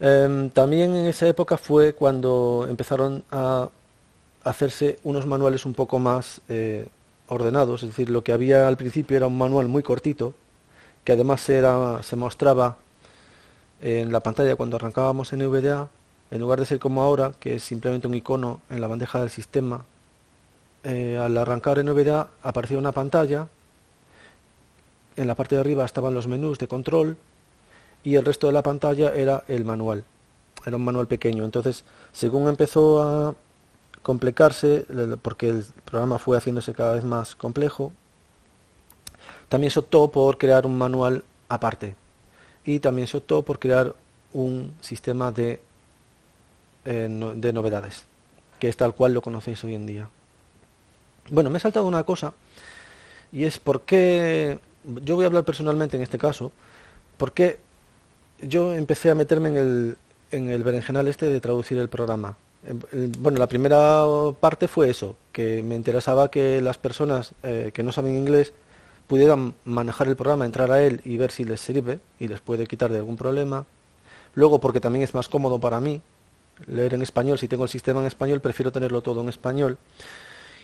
Em, también en esa época fue cuando empezaron a hacerse unos manuales un poco más eh, ordenados, es decir, lo que había al principio era un manual muy cortito, que además era, se mostraba en la pantalla cuando arrancábamos en NVDA, en lugar de ser como ahora, que es simplemente un icono en la bandeja del sistema, eh, al arrancar en NVDA aparecía una pantalla, en la parte de arriba estaban los menús de control, y el resto de la pantalla era el manual. Era un manual pequeño. Entonces, según empezó a complicarse, porque el programa fue haciéndose cada vez más complejo, también se optó por crear un manual aparte. Y también se optó por crear un sistema de, eh, de novedades, que es tal cual lo conocéis hoy en día. Bueno, me he saltado una cosa, y es por qué, yo voy a hablar personalmente en este caso, por qué yo empecé a meterme en el, en el berenjenal este de traducir el programa. Bueno, la primera parte fue eso, que me interesaba que las personas eh, que no saben inglés pudieran manejar el programa, entrar a él y ver si les sirve y les puede quitar de algún problema. Luego, porque también es más cómodo para mí leer en español, si tengo el sistema en español, prefiero tenerlo todo en español.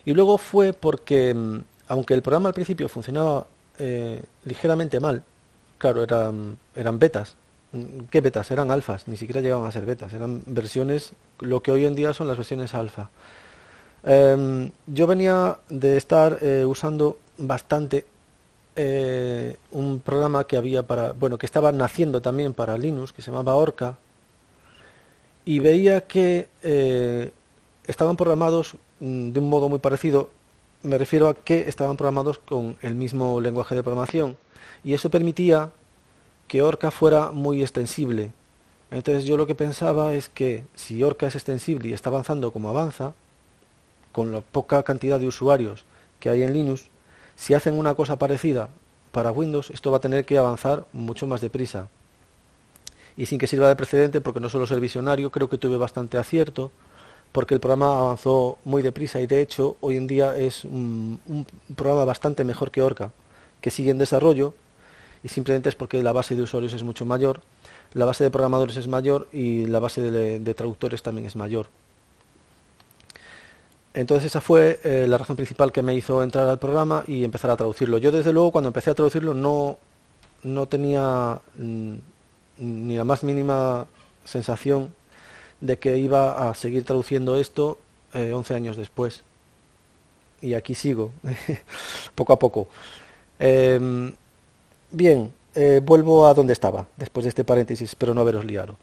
Y luego fue porque, mm, aunque el programa al principio funcionaba eh, ligeramente mal, claro, eran, eran betas, ¿Qué betas? Eran alfas, ni siquiera llegaban a ser betas, eran versiones, lo que hoy en día son las versiones alfa. Em, yo venía de estar eh, usando bastante eh, un programa que había para, bueno, que estaba naciendo también para Linux, que se llamaba Orca, y veía que eh, estaban programados mm, de un modo muy parecido, me refiero a que estaban programados con el mismo lenguaje de programación, y eso permitía que Orca fuera muy extensible. Entonces yo lo que pensaba es que si Orca es extensible y está avanzando como avanza, con la poca cantidad de usuarios que hay en Linux, si hacen una cosa parecida para Windows, esto va a tener que avanzar mucho más deprisa. Y sin que sirva de precedente, porque no solo ser visionario, creo que tuve bastante acierto, porque el programa avanzó muy deprisa y de hecho hoy en día es un, un programa bastante mejor que Orca, que sigue en desarrollo y simplemente es porque la base de usuarios es mucho mayor, la base de programadores es mayor y la base de, traductores también es mayor. Entonces esa fue eh, la razón principal que me hizo entrar al programa y empezar a traducirlo. Yo desde luego cuando empecé a traducirlo no, no tenía mm, ni la más mínima sensación de que iba a seguir traduciendo esto 11 eh, años después. Y aquí sigo, poco a poco. Em, Bien, eh, vuelvo a donde estaba, después de este paréntesis, espero no haberos liado.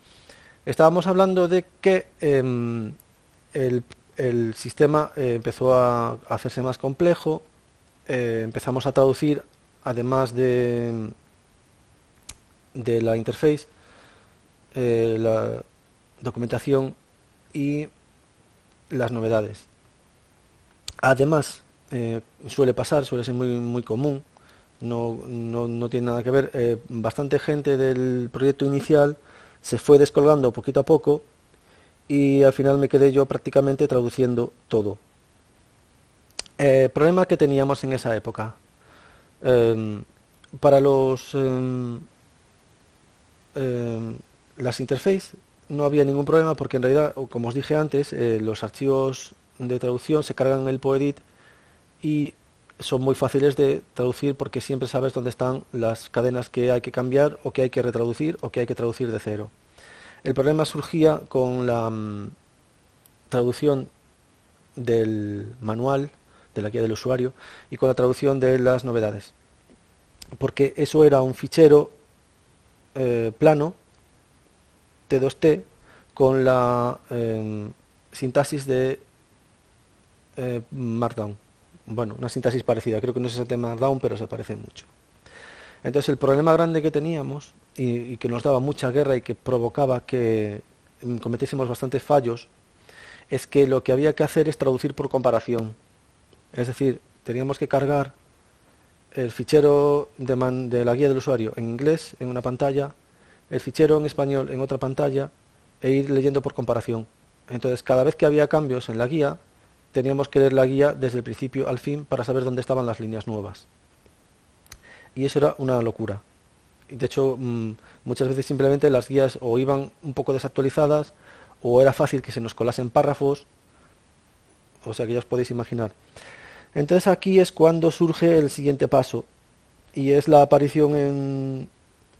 Estábamos hablando de que em, el, sistema eh, empezó a, hacerse más complejo, eh, empezamos a traducir, además de, de la interface, la documentación y las novedades. Además, suele pasar, suele ser muy, muy común, no, no, no tiene nada que ver. Eh, bastante gente del proyecto inicial se fue descolgando poquito a poco y al final me quedé yo prácticamente traduciendo todo. Eh, problema que teníamos en esa época. Em, para los em, em, las interfaces no había ningún problema porque en realidad, como os dije antes, eh, los archivos de traducción se cargan en el Poedit y son muy fáciles de traducir porque siempre sabes dónde están las cadenas que hay que cambiar o que hay que retraducir o que hay que traducir de cero. El problema surgía con la mm, traducción del manual de la guía del usuario y con la traducción de las novedades. Porque eso era un fichero eh, plano T2T con la em, sintaxis de eh, Markdown. Bueno, una sintaxis parecida, creo que no es tema Markdown, pero se parece mucho. Entonces el problema grande que teníamos y, que nos daba mucha guerra y que provocaba que cometiésemos bastantes fallos es que lo que había que hacer es traducir por comparación. Es decir, teníamos que cargar el fichero de, de la guía del usuario en inglés en una pantalla el fichero en español en otra pantalla e ir leyendo por comparación. Entonces, cada vez que había cambios en la guía, teníamos que leer la guía desde el principio al fin para saber dónde estaban las líneas nuevas. Y eso era una locura. De hecho, mm, muchas veces simplemente las guías o iban un poco desactualizadas o era fácil que se nos colasen párrafos. O sea que ya os podéis imaginar. Entonces aquí es cuando surge el siguiente paso y es la aparición en,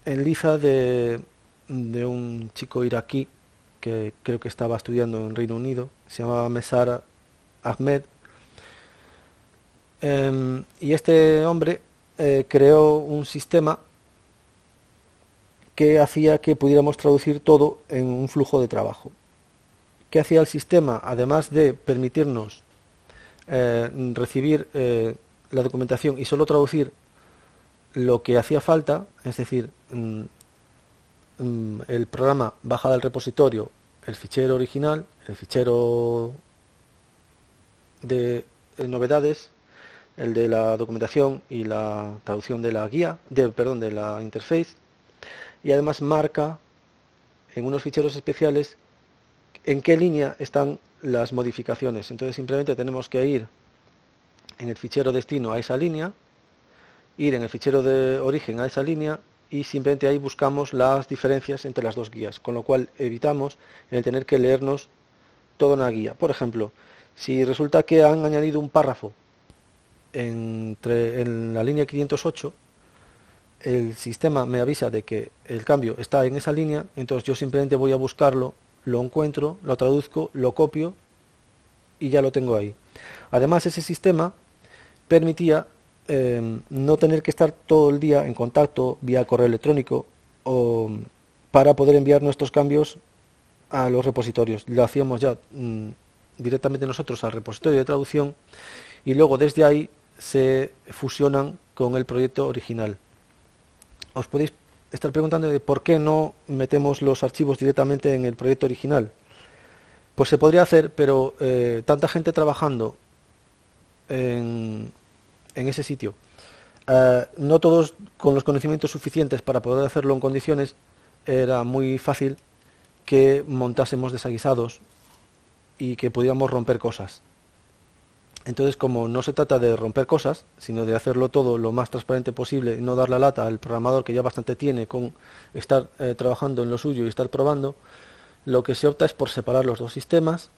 en Liza de, un chico iraquí que creo que estaba estudiando en Reino Unido, se llamaba Mesar Ahmed. Em, y este hombre eh, creó un sistema que hacía que pudiéramos traducir todo en un flujo de trabajo. ¿Qué hacía el sistema? Además de permitirnos eh, recibir eh, la documentación y solo traducir lo que hacía falta, es decir, mm, mm, el programa baja del repositorio el fichero original, el fichero de novedades, el de la documentación y la traducción de la guía, de, perdón, de la interface, y además marca en unos ficheros especiales en qué línea están las modificaciones. Entonces simplemente tenemos que ir en el fichero destino a esa línea, ir en el fichero de origen a esa línea y simplemente ahí buscamos las diferencias entre las dos guías, con lo cual evitamos el tener que leernos toda una guía. Por ejemplo, si resulta que han añadido un párrafo entre, en la línea 508, el sistema me avisa de que el cambio está en esa línea, entonces yo simplemente voy a buscarlo, lo encuentro, lo traduzco, lo copio y ya lo tengo ahí. Además, ese sistema permitía Em, no tener que estar todo el día en contacto vía correo electrónico o, para poder enviar nuestros cambios a los repositorios. Lo hacíamos ya mm, directamente nosotros al repositorio de traducción y luego desde ahí se fusionan con el proyecto original. Os podéis estar preguntando de por qué no metemos los archivos directamente en el proyecto original. Pues se podría hacer, pero eh, tanta gente trabajando en, ese sitio. Eh, no todos con los conocimientos suficientes para poder hacerlo en condiciones, era muy fácil que montásemos desaguisados y que pudiéramos romper cosas. Entonces, como no se trata de romper cosas, sino de hacerlo todo lo más transparente posible y no dar la lata al programador que ya bastante tiene con estar eh, trabajando en lo suyo y estar probando, lo que se opta es por separar los dos sistemas,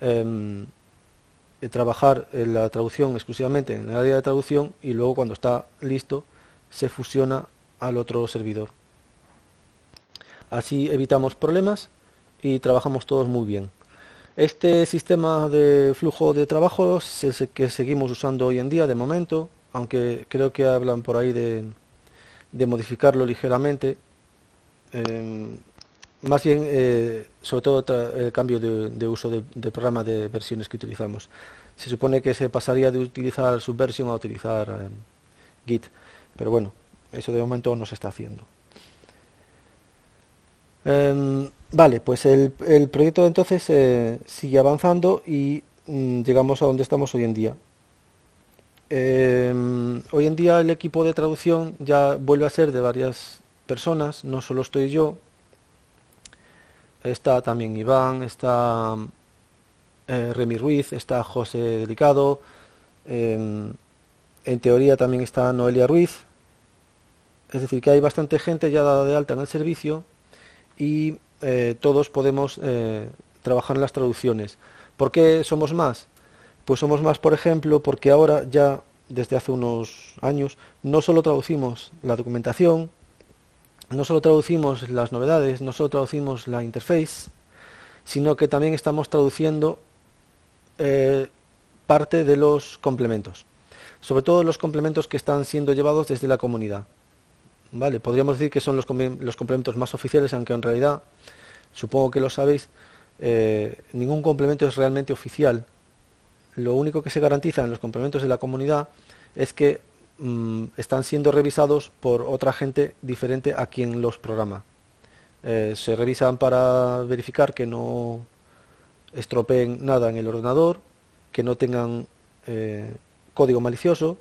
em, eh, trabajar en la traducción exclusivamente en el área de traducción y luego cuando está listo se fusiona al otro servidor. Así evitamos problemas y trabajamos todos muy bien. Este sistema de flujo de trabajo es el que seguimos usando hoy en día de momento, aunque creo que hablan por ahí de, modificarlo ligeramente. Em, más bien, eh, sobre todo el cambio de, uso de, programa de versiones que utilizamos. Se supone que se pasaría de utilizar Subversion a utilizar eh, Git, pero bueno, eso de momento no se está haciendo. Vale, pues el, proyecto entonces eh, sigue avanzando y mm, llegamos a donde estamos hoy en día. Em, hoy en día el equipo de traducción ya vuelve a ser de varias personas, no solo estoy yo, está también Iván, está eh, Remy Ruiz, está José Delicado, em, en teoría también está Noelia Ruiz, es decir, que hay bastante gente ya dada de alta en el servicio y eh, todos podemos eh, trabajar en las traducciones. ¿Por qué somos más? Pues somos más, por ejemplo, porque ahora ya desde hace unos años no solo traducimos la documentación, no solo traducimos las novedades, no solo traducimos la interface, sino que también estamos traduciendo eh, parte de los complementos, sobre todo los complementos que están siendo llevados desde la comunidad. Vale, podríamos decir que son los, complementos más oficiales, aunque en realidad, supongo que lo sabéis, eh, ningún complemento es realmente oficial. Lo único que se garantiza en los complementos de la comunidad es que mm, están siendo revisados por otra gente diferente a quien los programa. Eh, se revisan para verificar que no estropeen nada en el ordenador, que no tengan eh, código malicioso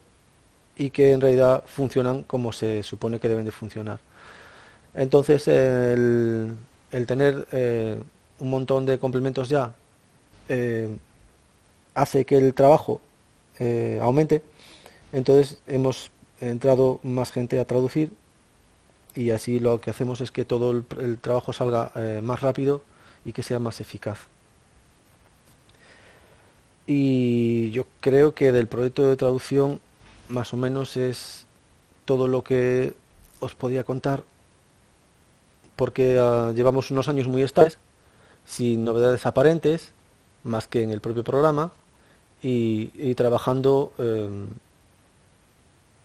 y que en realidad funcionan como se supone que deben de funcionar. Entonces, el, tener eh, un montón de complementos ya eh, hace que el trabajo eh, aumente. Entonces, hemos entrado más gente a traducir y así lo que hacemos es que todo el trabajo salga más rápido y que sea más eficaz. Y yo creo que del proyecto de traducción más o menos es todo lo que os podía contar, porque ah, llevamos unos años muy estables, sin novedades aparentes, más que en el propio programa, y, trabajando em,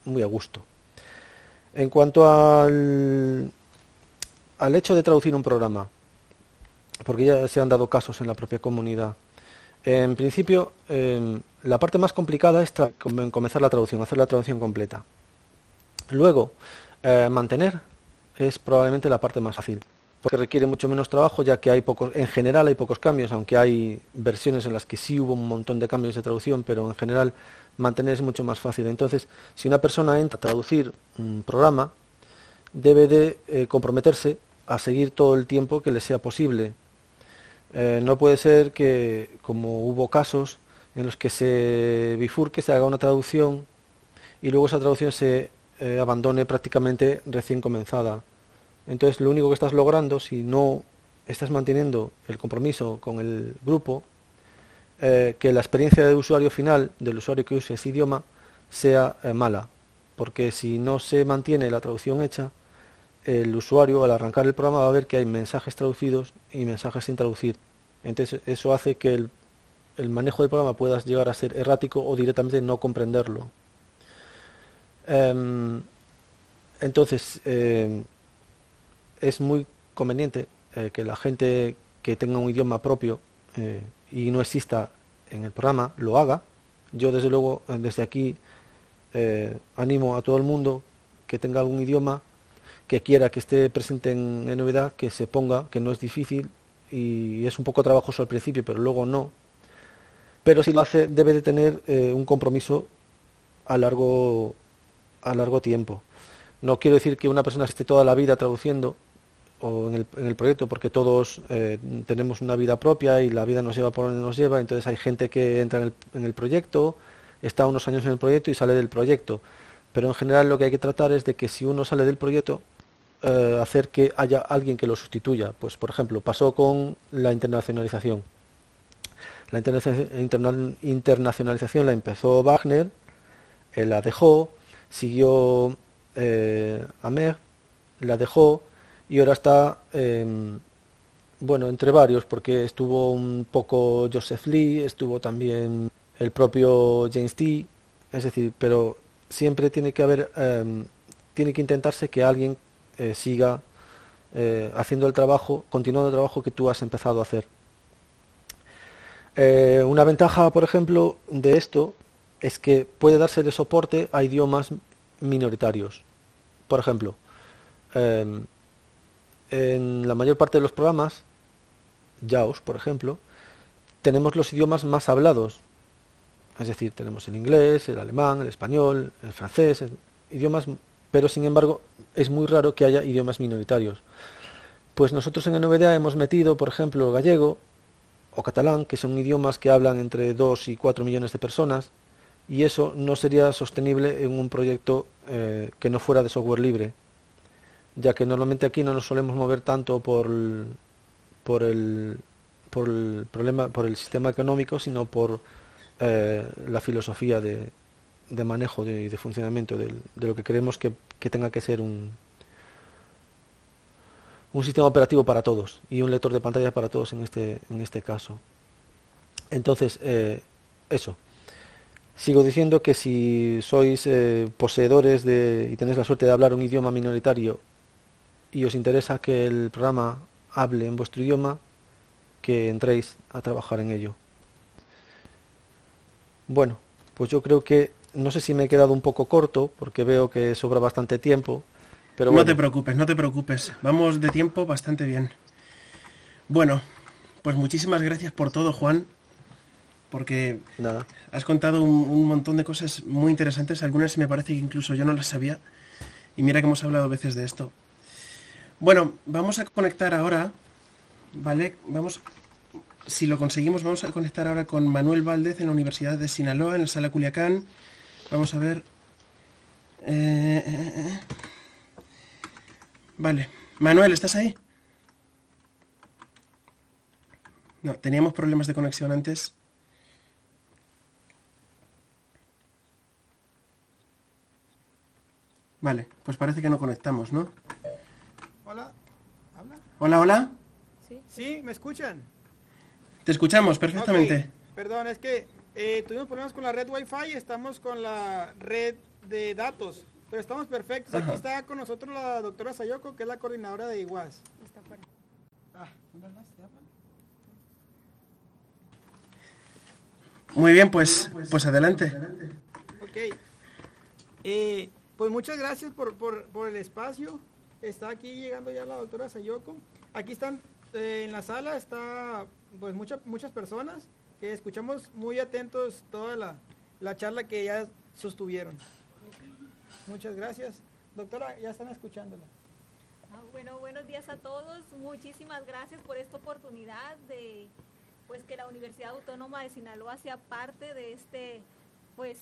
muy a gusto. En cuanto al, al hecho de traducir un programa, porque ya se han dado casos en la propia comunidad, en principio, em, la parte más complicada es comenzar la traducción, hacer la traducción completa. Luego, eh, mantener es probablemente la parte más fácil, porque requiere mucho menos trabajo, ya que hay pocos, en general hay pocos cambios, aunque hay versiones en las que sí hubo un montón de cambios de traducción, pero en general mantener es mucho más fácil. Entonces, si una persona entra a traducir un programa, debe de eh, comprometerse a seguir todo el tiempo que le sea posible eh, no puede ser que, como hubo casos en los que se bifurque, se haga una traducción y luego esa traducción se eh, abandone prácticamente recién comenzada. Entonces, lo único que estás logrando, si no estás manteniendo el compromiso con el grupo, eh, que la experiencia de usuario final, del usuario que use ese idioma, sea mala. Porque si no se mantiene la traducción hecha, el usuario al arrancar el programa va a ver que hay mensajes traducidos y mensajes sin traducir. Entonces eso hace que el, manejo del programa pueda llegar a ser errático o directamente no comprenderlo. Em, entonces em, es muy conveniente eh, que la gente que tenga un idioma propio eh, y no exista en el programa lo haga. Yo desde luego desde aquí eh, animo a todo el mundo que tenga algún idioma que quiera que esté presente en, novedad, que se ponga, que no es difícil y es un poco trabajoso al principio, pero luego no. Pero si lo hace, debe de tener eh, un compromiso a largo, a largo tiempo. No quiero decir que una persona esté toda la vida traduciendo o en el, proyecto, porque todos eh, tenemos una vida propia y la vida nos lleva por donde nos lleva, entonces hay gente que entra en el, en el proyecto, está unos años en el proyecto y sale del proyecto. Pero en general lo que hay que tratar es de que si uno sale del proyecto, eh, hacer que haya alguien que lo sustituya. Pues, por ejemplo, pasó con la internacionalización. La internacionalización la empezó Wagner, él la dejó, siguió eh, Amer, la dejó y ahora está, em, bueno, entre varios, porque estuvo un poco Joseph Lee, estuvo también el propio James T, es decir, pero siempre tiene que haber, em, tiene que intentarse que alguien eh, siga eh, haciendo el trabajo, continuando el trabajo que tú has empezado a hacer. Eh, una ventaja, por ejemplo, de esto es que puede darse de soporte a idiomas minoritarios. Por ejemplo, em, en la mayor parte de los programas, JAWS, por ejemplo, tenemos los idiomas más hablados. Es decir, tenemos el inglés, el alemán, el español, el francés, idiomas pero sin embargo es muy raro que haya idiomas minoritarios. Pues nosotros en NVDA hemos metido, por ejemplo, gallego o catalán, que son idiomas que hablan entre 2 y 4 millones de personas, y eso no sería sostenible en un proyecto eh, que no fuera de software libre, ya que normalmente aquí no nos solemos mover tanto por el, problema, por el sistema económico, sino por eh, la filosofía de, de manejo y de, funcionamiento de, lo que creemos que, tenga que ser un, un sistema operativo para todos y un lector de pantalla para todos en este, en este caso. Entonces, eh, eso. Sigo diciendo que si sois eh, poseedores de, y tenéis la suerte de hablar un idioma minoritario y os interesa que el programa hable en vuestro idioma, que entréis a trabajar en ello. Bueno, pues yo creo que no sé si me he quedado un poco corto porque veo que sobra bastante tiempo. Pero no te preocupes, no te preocupes. Vamos de tiempo bastante bien. Bueno, pues muchísimas gracias por todo, Juan. Porque Nada. has contado un, montón de cosas muy interesantes. Algunas me parece que incluso yo no las sabía. Y mira que hemos hablado veces de esto. Bueno, vamos a conectar ahora. ¿Vale? Vamos. Si lo conseguimos, vamos a conectar ahora con Manuel Valdez en la Universidad de Sinaloa, en la sala Culiacán. Vamos a ver. Eh, eh, eh, vale. Manuel, ¿estás ahí? No, teníamos problemas de conexión antes. Vale, pues parece que no conectamos, ¿no? Hola, ¿habla? Hola, hola. Sí, sí ¿me escuchan? Te escuchamos perfectamente. Perdón, es que eh, tuvimos problemas con la red Wi-Fi, estamos con la red de datos, pero estamos perfectos. Aquí está con nosotros la doctora Sayoko, que es la coordinadora de IWAS. Ah, Muy bien, pues, pues adelante. Ok. Eh, pues muchas gracias por, por, el espacio. Está aquí llegando ya la doctora Sayoko. Aquí están eh, en la sala, está pues muchas muchas personas escuchamos muy atentos toda la, charla que ya sostuvieron. Muchas gracias. Doctora, ya están escuchándola. Ah, bueno, buenos días a todos. Muchísimas gracias por esta oportunidad de pues que la Universidad Autónoma de Sinaloa sea parte de este pues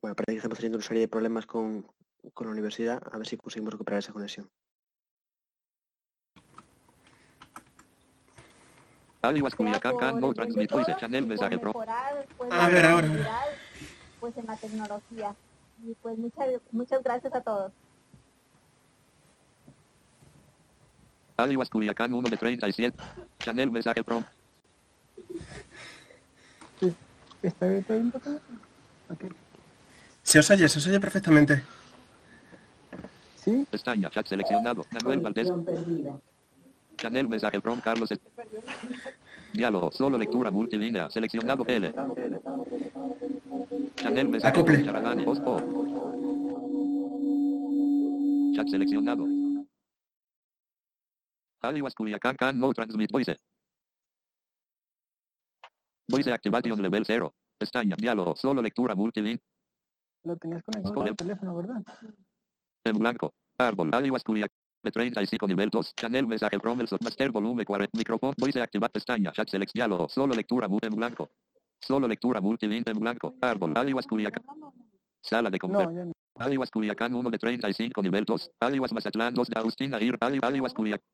Bueno, parece que estamos teniendo una serie de problemas con, con la universidad. A ver si conseguimos recuperar esa conexión. A ver, ahora. Pues en la tecnología. Y pues muchas, muchas gracias a todos. Aliwas Culiacán 1 de 37. Chanel mensaje pro. ¿Está bien? Okay. Se os oye, se os oye perfectamente. ¿Sí? Pestaña, chat seleccionado. Manuel Valdés. Chanel mensaje from Carlos. Diálogo, solo lectura multilínea. Seleccionado L. Chanel mensaje Acople. Charadani, Ospo. Chat seleccionado. Aliwas Culiacán can no transmit voice. Voice activation level 0. Pestaña, diálogo, solo lectura multilínea. Lo tenías conectado al teléfono, ¿verdad? En blanco. Árbol. Aliwas Culiac. De 35 nivel 2. Channel mensaje from el submaster volumen 40. Micrófono. Voice activar pestaña. Chat select diálogo. Solo lectura mute en blanco. Solo lectura multilink en blanco. Árbol. Aliwas Culiacán. Sala de conversación. No. Aliwas Culiacán 1 de 35 nivel 2. Aliwas Mazatlán 2 de Agustín Aguirre. Aliwas Culiacán.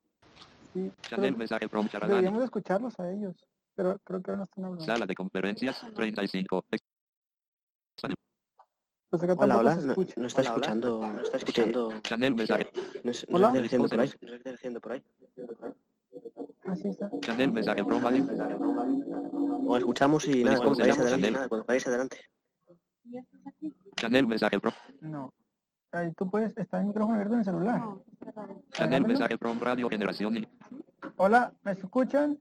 Sí, Channel mensaje from Charadani. Deberíamos escucharlos a ellos. Pero creo que ahora no están hablando. Sala de conferencias 35. Pues hola, hola, no, no, está escuchando, no está escuchando. Chanel mensaje. No, no está diciendo por ahí. No está diciendo por ahí. Así está. Chanel mensaje pro O escuchamos y nada, cuando vayáis adelante, nada, cuando vayáis adelante. Chanel mensaje pro. No. Ahí tú puedes, está el micrófono abierto en el celular. Chanel mensaje pro radio generación. Hola, ¿me escuchan?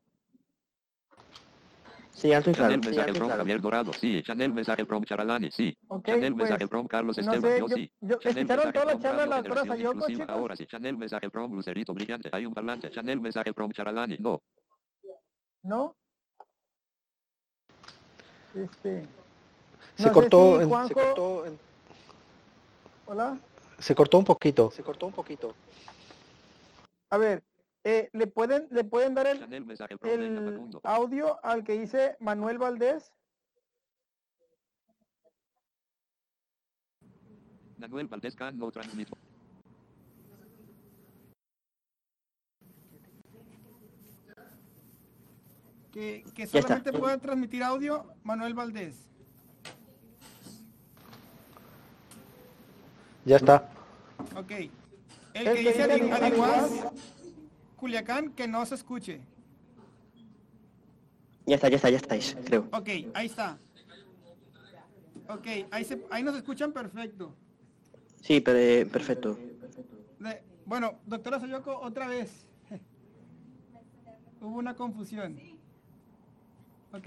Sí, alto y claro. Chanel mensaje from Javier Dorado, sí. Chanel mensaje from Charalani, sí. Chanel pues, mensaje from Carlos no Esteban, sé, yo, yo- sí. yo- Chanel ¿escucharon mensaje toda la from charla de la Carlos, doctora generación Sayoko, inclusiva, chicos? ahora sí. Chanel mensaje from Lucerito Brillante, hay un parlante. Chanel mensaje from Charalani, no. ¿No? Este... Se no sé cortó, si en- Juanjo- se cortó, en- Hola. se cortó un poquito. Se cortó un poquito. A ver, eh, ¿le pueden le pueden dar el, el audio al que dice Manuel Valdés? Manuel Valdés Can no transmito. Que, que solamente pueda transmitir audio Manuel Valdés. Ya está. Ok. El que dice Adi- Adiguaz, Culiacán, que no se escuche. Ya está, ya está, ya estáis, creo. Ok, ahí está. Ok, ahí, se, ahí nos escuchan perfecto. Sí, pero, eh, perfecto. De- bueno, doctora Sayoko, otra vez. Hubo una confusión. Ok.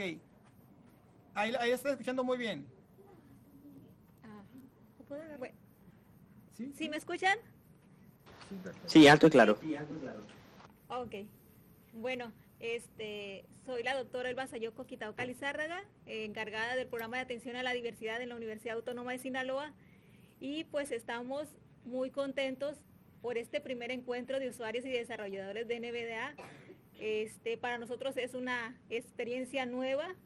Ahí, ahí está escuchando muy bien. Ah, ¿Sí? ¿Sí me escuchan? Sí, alto y claro. Ok. Bueno, este, soy la doctora Elba Sayoko Quitaoca Lizárraga, eh, encargada del programa de atención a la diversidad en la Universidad Autónoma de Sinaloa. Y pues estamos muy contentos por este primer encuentro de usuarios y desarrolladores de NVDA. Este, para nosotros es una experiencia nueva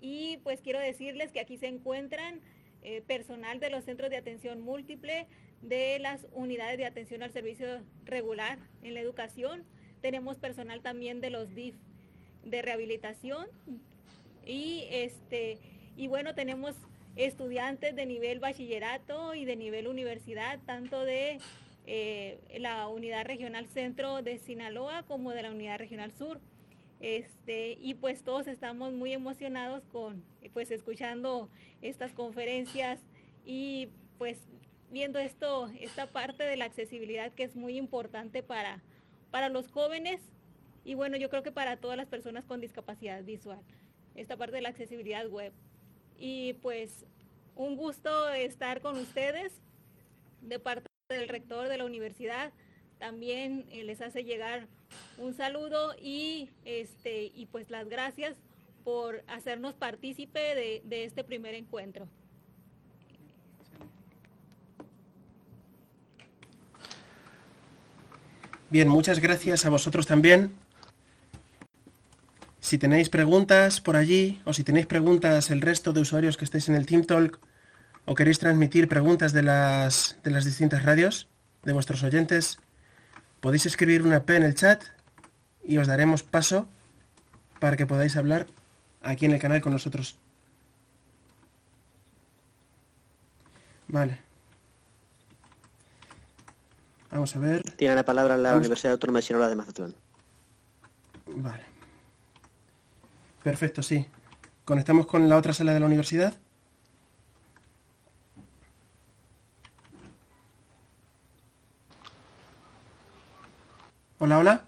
y pues quiero decirles que aquí se encuentran eh, personal de los centros de atención múltiple, de las unidades de atención al servicio regular en la educación. Tenemos personal también de los DIF de rehabilitación y este y bueno tenemos estudiantes de nivel bachillerato y de nivel universidad, tanto de eh, la unidad regional centro de Sinaloa como de la unidad regional sur. Este, y pues todos estamos muy emocionados con pues escuchando estas conferencias y pues viendo esto, esta parte de la accesibilidad que es muy importante para, para los jóvenes y bueno, yo creo que para todas las personas con discapacidad visual, esta parte de la accesibilidad web. Y pues un gusto estar con ustedes de parte del rector de la universidad. También eh, les hace llegar un saludo y este y pues las gracias por hacernos partícipe de, de este primer encuentro. Bien, muchas gracias a vosotros también. Si tenéis preguntas por allí o si tenéis preguntas el resto de usuarios que estéis en el Team Talk o queréis transmitir preguntas de las, de las distintas radios de vuestros oyentes, podéis escribir una P en el chat y os daremos paso para que podáis hablar aquí en el canal con nosotros. Vale. Vamos a ver. Tiene la palabra la Vamos. Universidad Autónoma de Sinaloa de Mazatlán. Vale. Perfecto, sí. Conectamos con la otra sala de la universidad. Hola, hola.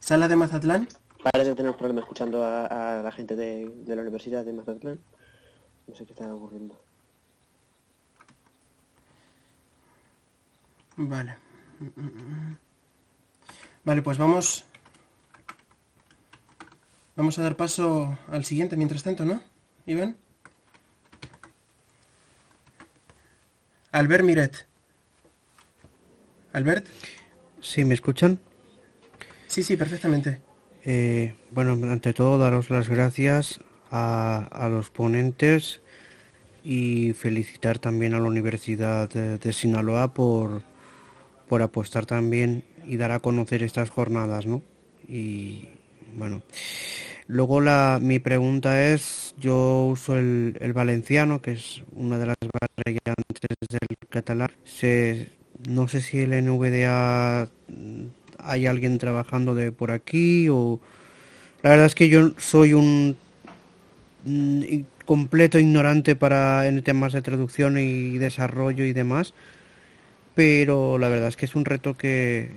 Sala de Mazatlán. Parece que tenemos problemas escuchando a, a la gente de, de la Universidad de Mazatlán. No sé qué está ocurriendo. Vale. Vale, pues vamos. Vamos a dar paso al siguiente mientras tanto, ¿no? Iván. Albert Miret. Albert. Sí, ¿me escuchan? Sí, sí, perfectamente. Eh, bueno, ante todo daros las gracias a, a los ponentes y felicitar también a la Universidad de, Sinaloa por, por apostar también y dar a conocer estas jornadas, ¿no? Y bueno, luego la, mi pregunta es, yo uso el, el valenciano, que es una de las variantes del catalán. Se, no sé si el NVDA hay alguien trabajando de por aquí o la verdad es que yo soy un completo ignorante para en temas de traducción y desarrollo y demás pero la verdad es que es un reto que,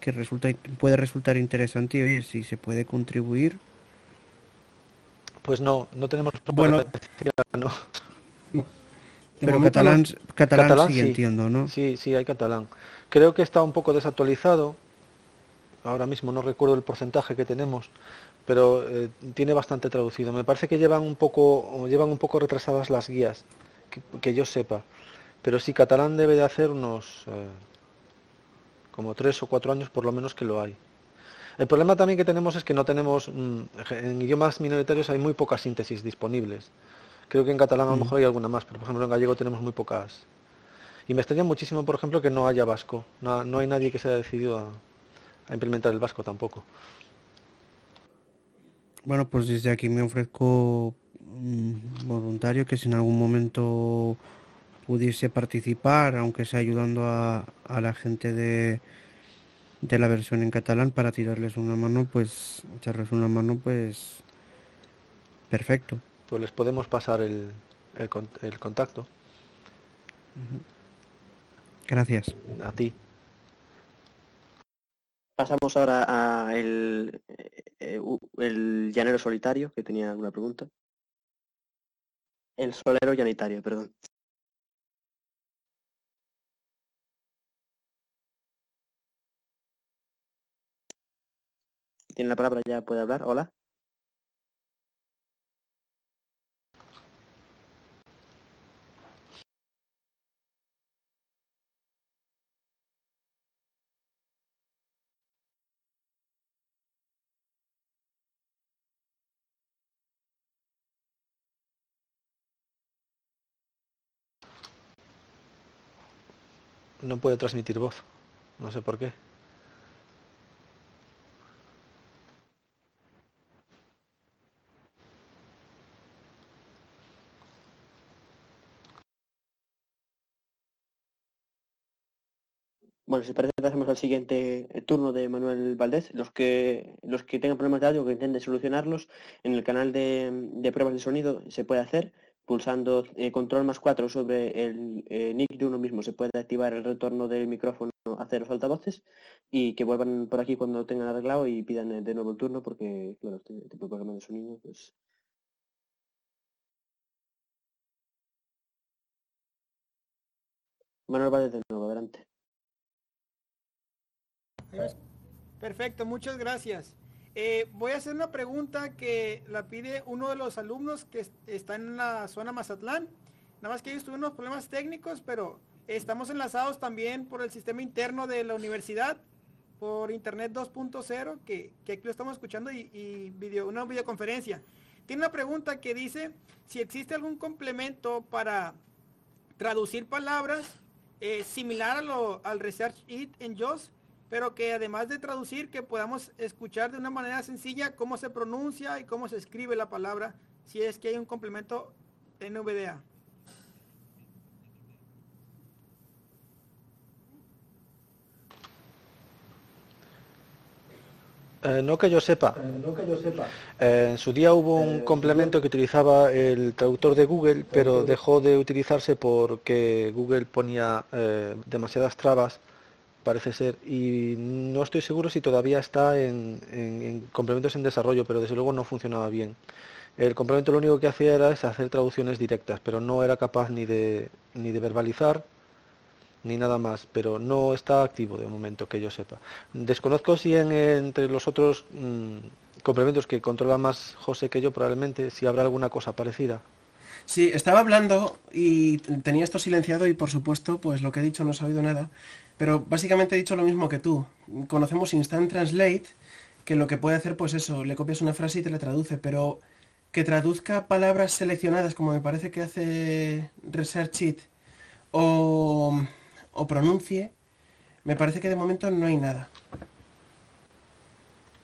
que resulta puede resultar interesante y oye, si se puede contribuir. Pues no, no tenemos bueno, no. Pero catalán, catalán, sí, entiendo, ¿no? Sí, sí, hay catalán. Creo que está un poco desactualizado. Ahora mismo no recuerdo el porcentaje que tenemos, pero eh, tiene bastante traducido. Me parece que llevan un poco, llevan un poco retrasadas las guías, que, yo sepa. Pero sí, catalán debe de hacer unos eh, como tres o cuatro años por lo menos que lo hay. El problema también que tenemos es que no tenemos, mm, en idiomas minoritarios hay muy pocas síntesis disponibles. Creo que en catalán a lo mm. mejor hay alguna más, pero por ejemplo en gallego tenemos muy pocas. Y me extraña muchísimo, por ejemplo, que no haya vasco. No, hay nadie que se haya decidido a, implementar el vasco tampoco. Bueno, pues desde aquí me ofrezco mm, voluntario que si en algún momento pudiese participar, aunque sea ayudando a la gente de, de la versión en catalán para tirarles una mano, pues echarles una mano, pues perfecto. Pues les podemos pasar el, el, contacto. Gracias. A ti. Pasamos ahora a el, eh, el llanero solitario, que tenía alguna pregunta. El solero llanitario, perdón. tiene la palabra, ya puede hablar. Hola. No puede transmitir voz. No sé por qué. Bueno, si parece pasamos al siguiente eh, turno de Manuel Valdés. Los que los que tengan problemas de audio que intenten solucionarlos, en el canal de, pruebas de sonido se puede hacer pulsando eh, control más 4 sobre el eh, nick de uno mismo. Se puede activar el retorno del micrófono hacia los altavoces y que vuelvan por aquí cuando tengan arreglado y pidan de nuevo el turno porque, claro, este tipo de programa de sonido, pues... Manuel Valdés de nuevo, adelante. Perfecto, muchas gracias. Eh, voy a hacer una pregunta que la pide uno de los alumnos que está en la zona Mazatlán. Nada más que ellos tuvieron unos problemas técnicos, pero estamos enlazados también por el sistema interno de la universidad, por Internet 2.0, que, aquí lo estamos escuchando y, video, una videoconferencia. Tiene una pregunta que dice si existe algún complemento para traducir palabras eh, similar al Research It en JOS pero que además de traducir, que podamos escuchar de una manera sencilla cómo se pronuncia y cómo se escribe la palabra, si es que hay un complemento NVDA. Eh, no que yo sepa. Eh, no que yo sepa. Eh, en su día hubo un complemento que utilizaba el traductor de Google, pero dejó de utilizarse porque Google ponía demasiadas trabas parece ser, y no estoy seguro si todavía está en, complementos en desarrollo, pero desde luego no funcionaba bien. El complemento lo único que hacía era hacer traducciones directas, pero no era capaz ni de, ni de verbalizar ni nada más, pero no está activo de momento que yo sepa. Desconozco si en, entre los otros mm, complementos que controla más José que yo probablemente, si habrá alguna cosa parecida. Sí, estaba hablando y tenía esto silenciado y por supuesto, pues lo que he dicho no se ha oído nada. Pero básicamente he dicho lo mismo que tú. Conocemos Instant Translate, que lo que puede hacer, pues eso, le copias una frase y te la traduce, pero que traduzca palabras seleccionadas, como me parece que hace Research It, o, o pronuncie, me parece que de momento no hay nada.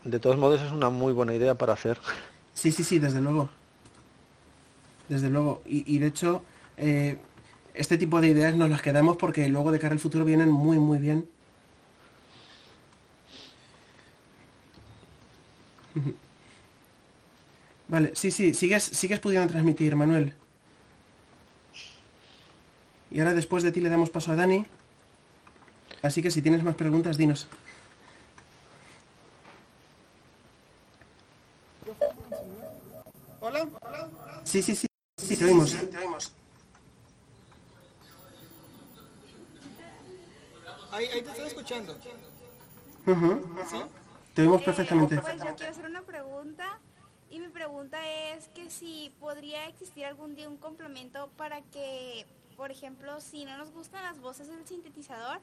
De todos modos es una muy buena idea para hacer. Sí, sí, sí, desde luego. Desde luego. Y, de hecho, eh, este tipo de ideas nos las quedamos porque luego de cara al futuro vienen muy, muy bien. Vale, sí, sí, sigues, sigues pudiendo transmitir, Manuel. Y ahora después de ti le damos paso a Dani. Así que si tienes más preguntas, dinos. ¿Hola? ¿Hola? Sí, sí, sí, sí, te oímos. Sí, te oímos. Ahí, ahí te estoy escuchando. Ujú. ¿Sí? Te oímos Eh, perfectamente. Pues yo quiero hacer una pregunta y mi pregunta es que si podría existir algún día un complemento para que, por ejemplo, si no nos gustan las voces del sintetizador,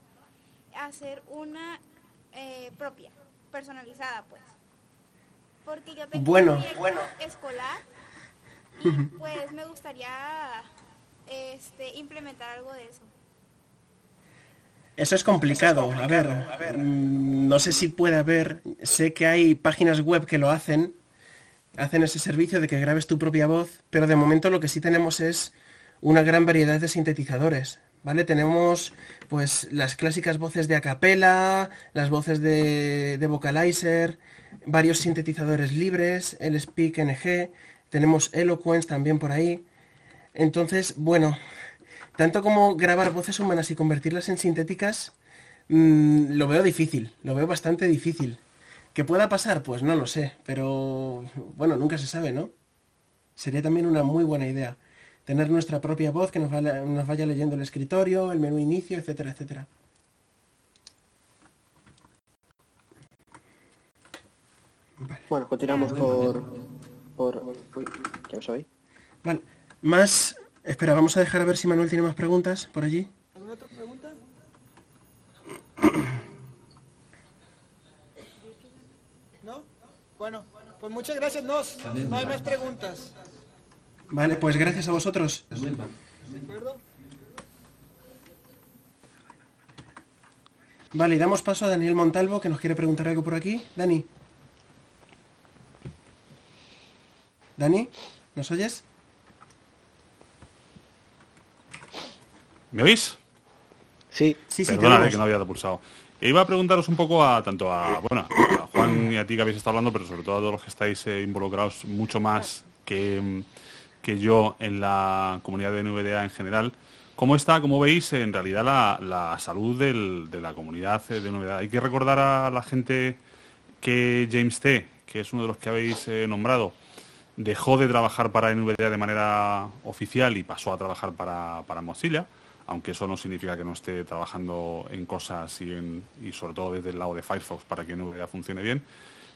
hacer una eh, propia, personalizada, pues. Porque yo tengo Bueno, un proyecto bueno. escolar y pues me gustaría este, implementar algo de eso. Eso es complicado. A ver, mm, no sé si puede haber, sé que hay páginas web que lo hacen, hacen ese servicio de que grabes tu propia voz, pero de momento lo que sí tenemos es una gran variedad de sintetizadores, ¿vale? Tenemos pues las clásicas voces de acapella, las voces de, de vocalizer, varios sintetizadores libres, el Speak NG, tenemos Eloquence también por ahí. Entonces, bueno, tanto como grabar voces humanas y convertirlas en sintéticas, mm, lo veo difícil, lo veo bastante difícil. ¿Que pueda pasar? Pues no lo sé, pero bueno, nunca se sabe, ¿no? Sería también una muy buena idea. Tener nuestra propia voz que nos, vaya- nos vaya leyendo el escritorio, el menú inicio, etcétera, etcétera. Bueno, continuamos por... por uy, ¿qué pasó ahí? Vale, más... Espera, vamos a dejar a ver si Manuel tiene más preguntas por allí. ¿Alguna otra pregunta? ¿No? Bueno, pues muchas gracias, Nos. No hay más preguntas. Vale, pues gracias a vosotros. ¿De acuerdo? Vale, y damos paso a Daniel Montalvo, que nos quiere preguntar algo por aquí. Dani. Dani, ¿nos oyes? ¿Me oís? Sí, Sí, sí, oímos. que no había pulsado. E iba a preguntaros un poco a tanto a, bueno, a Juan y a ti que habéis estado hablando, pero sobre todo a todos los que estáis eh, involucrados mucho más que, que yo en la comunidad de NVDA en general. ¿Cómo está, cómo veis en realidad la, la salud del- de la comunidad eh, de NVDA? Hay que recordar a la gente que James T., que es uno de los que habéis eh, nombrado, dejó de trabajar para NVDA de manera oficial y pasó a trabajar para, para Mozilla, aunque eso no significa que no esté trabajando en cosas y, sobre todo desde el lado de Firefox para que NVDA funcione bien.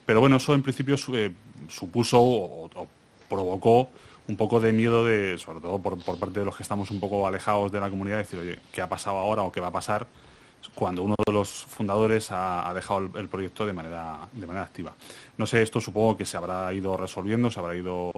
Pero bueno, eso en principio eh, supuso o, provocó un poco de miedo, de, sobre todo por, parte de los que estamos un poco alejados de la comunidad, decir, oye, ¿qué ha pasado ahora o qué va a pasar? cuando uno de los fundadores ha, dejado el, proyecto de manera, de manera activa. No sé, esto supongo que se habrá ido resolviendo, se habrá ido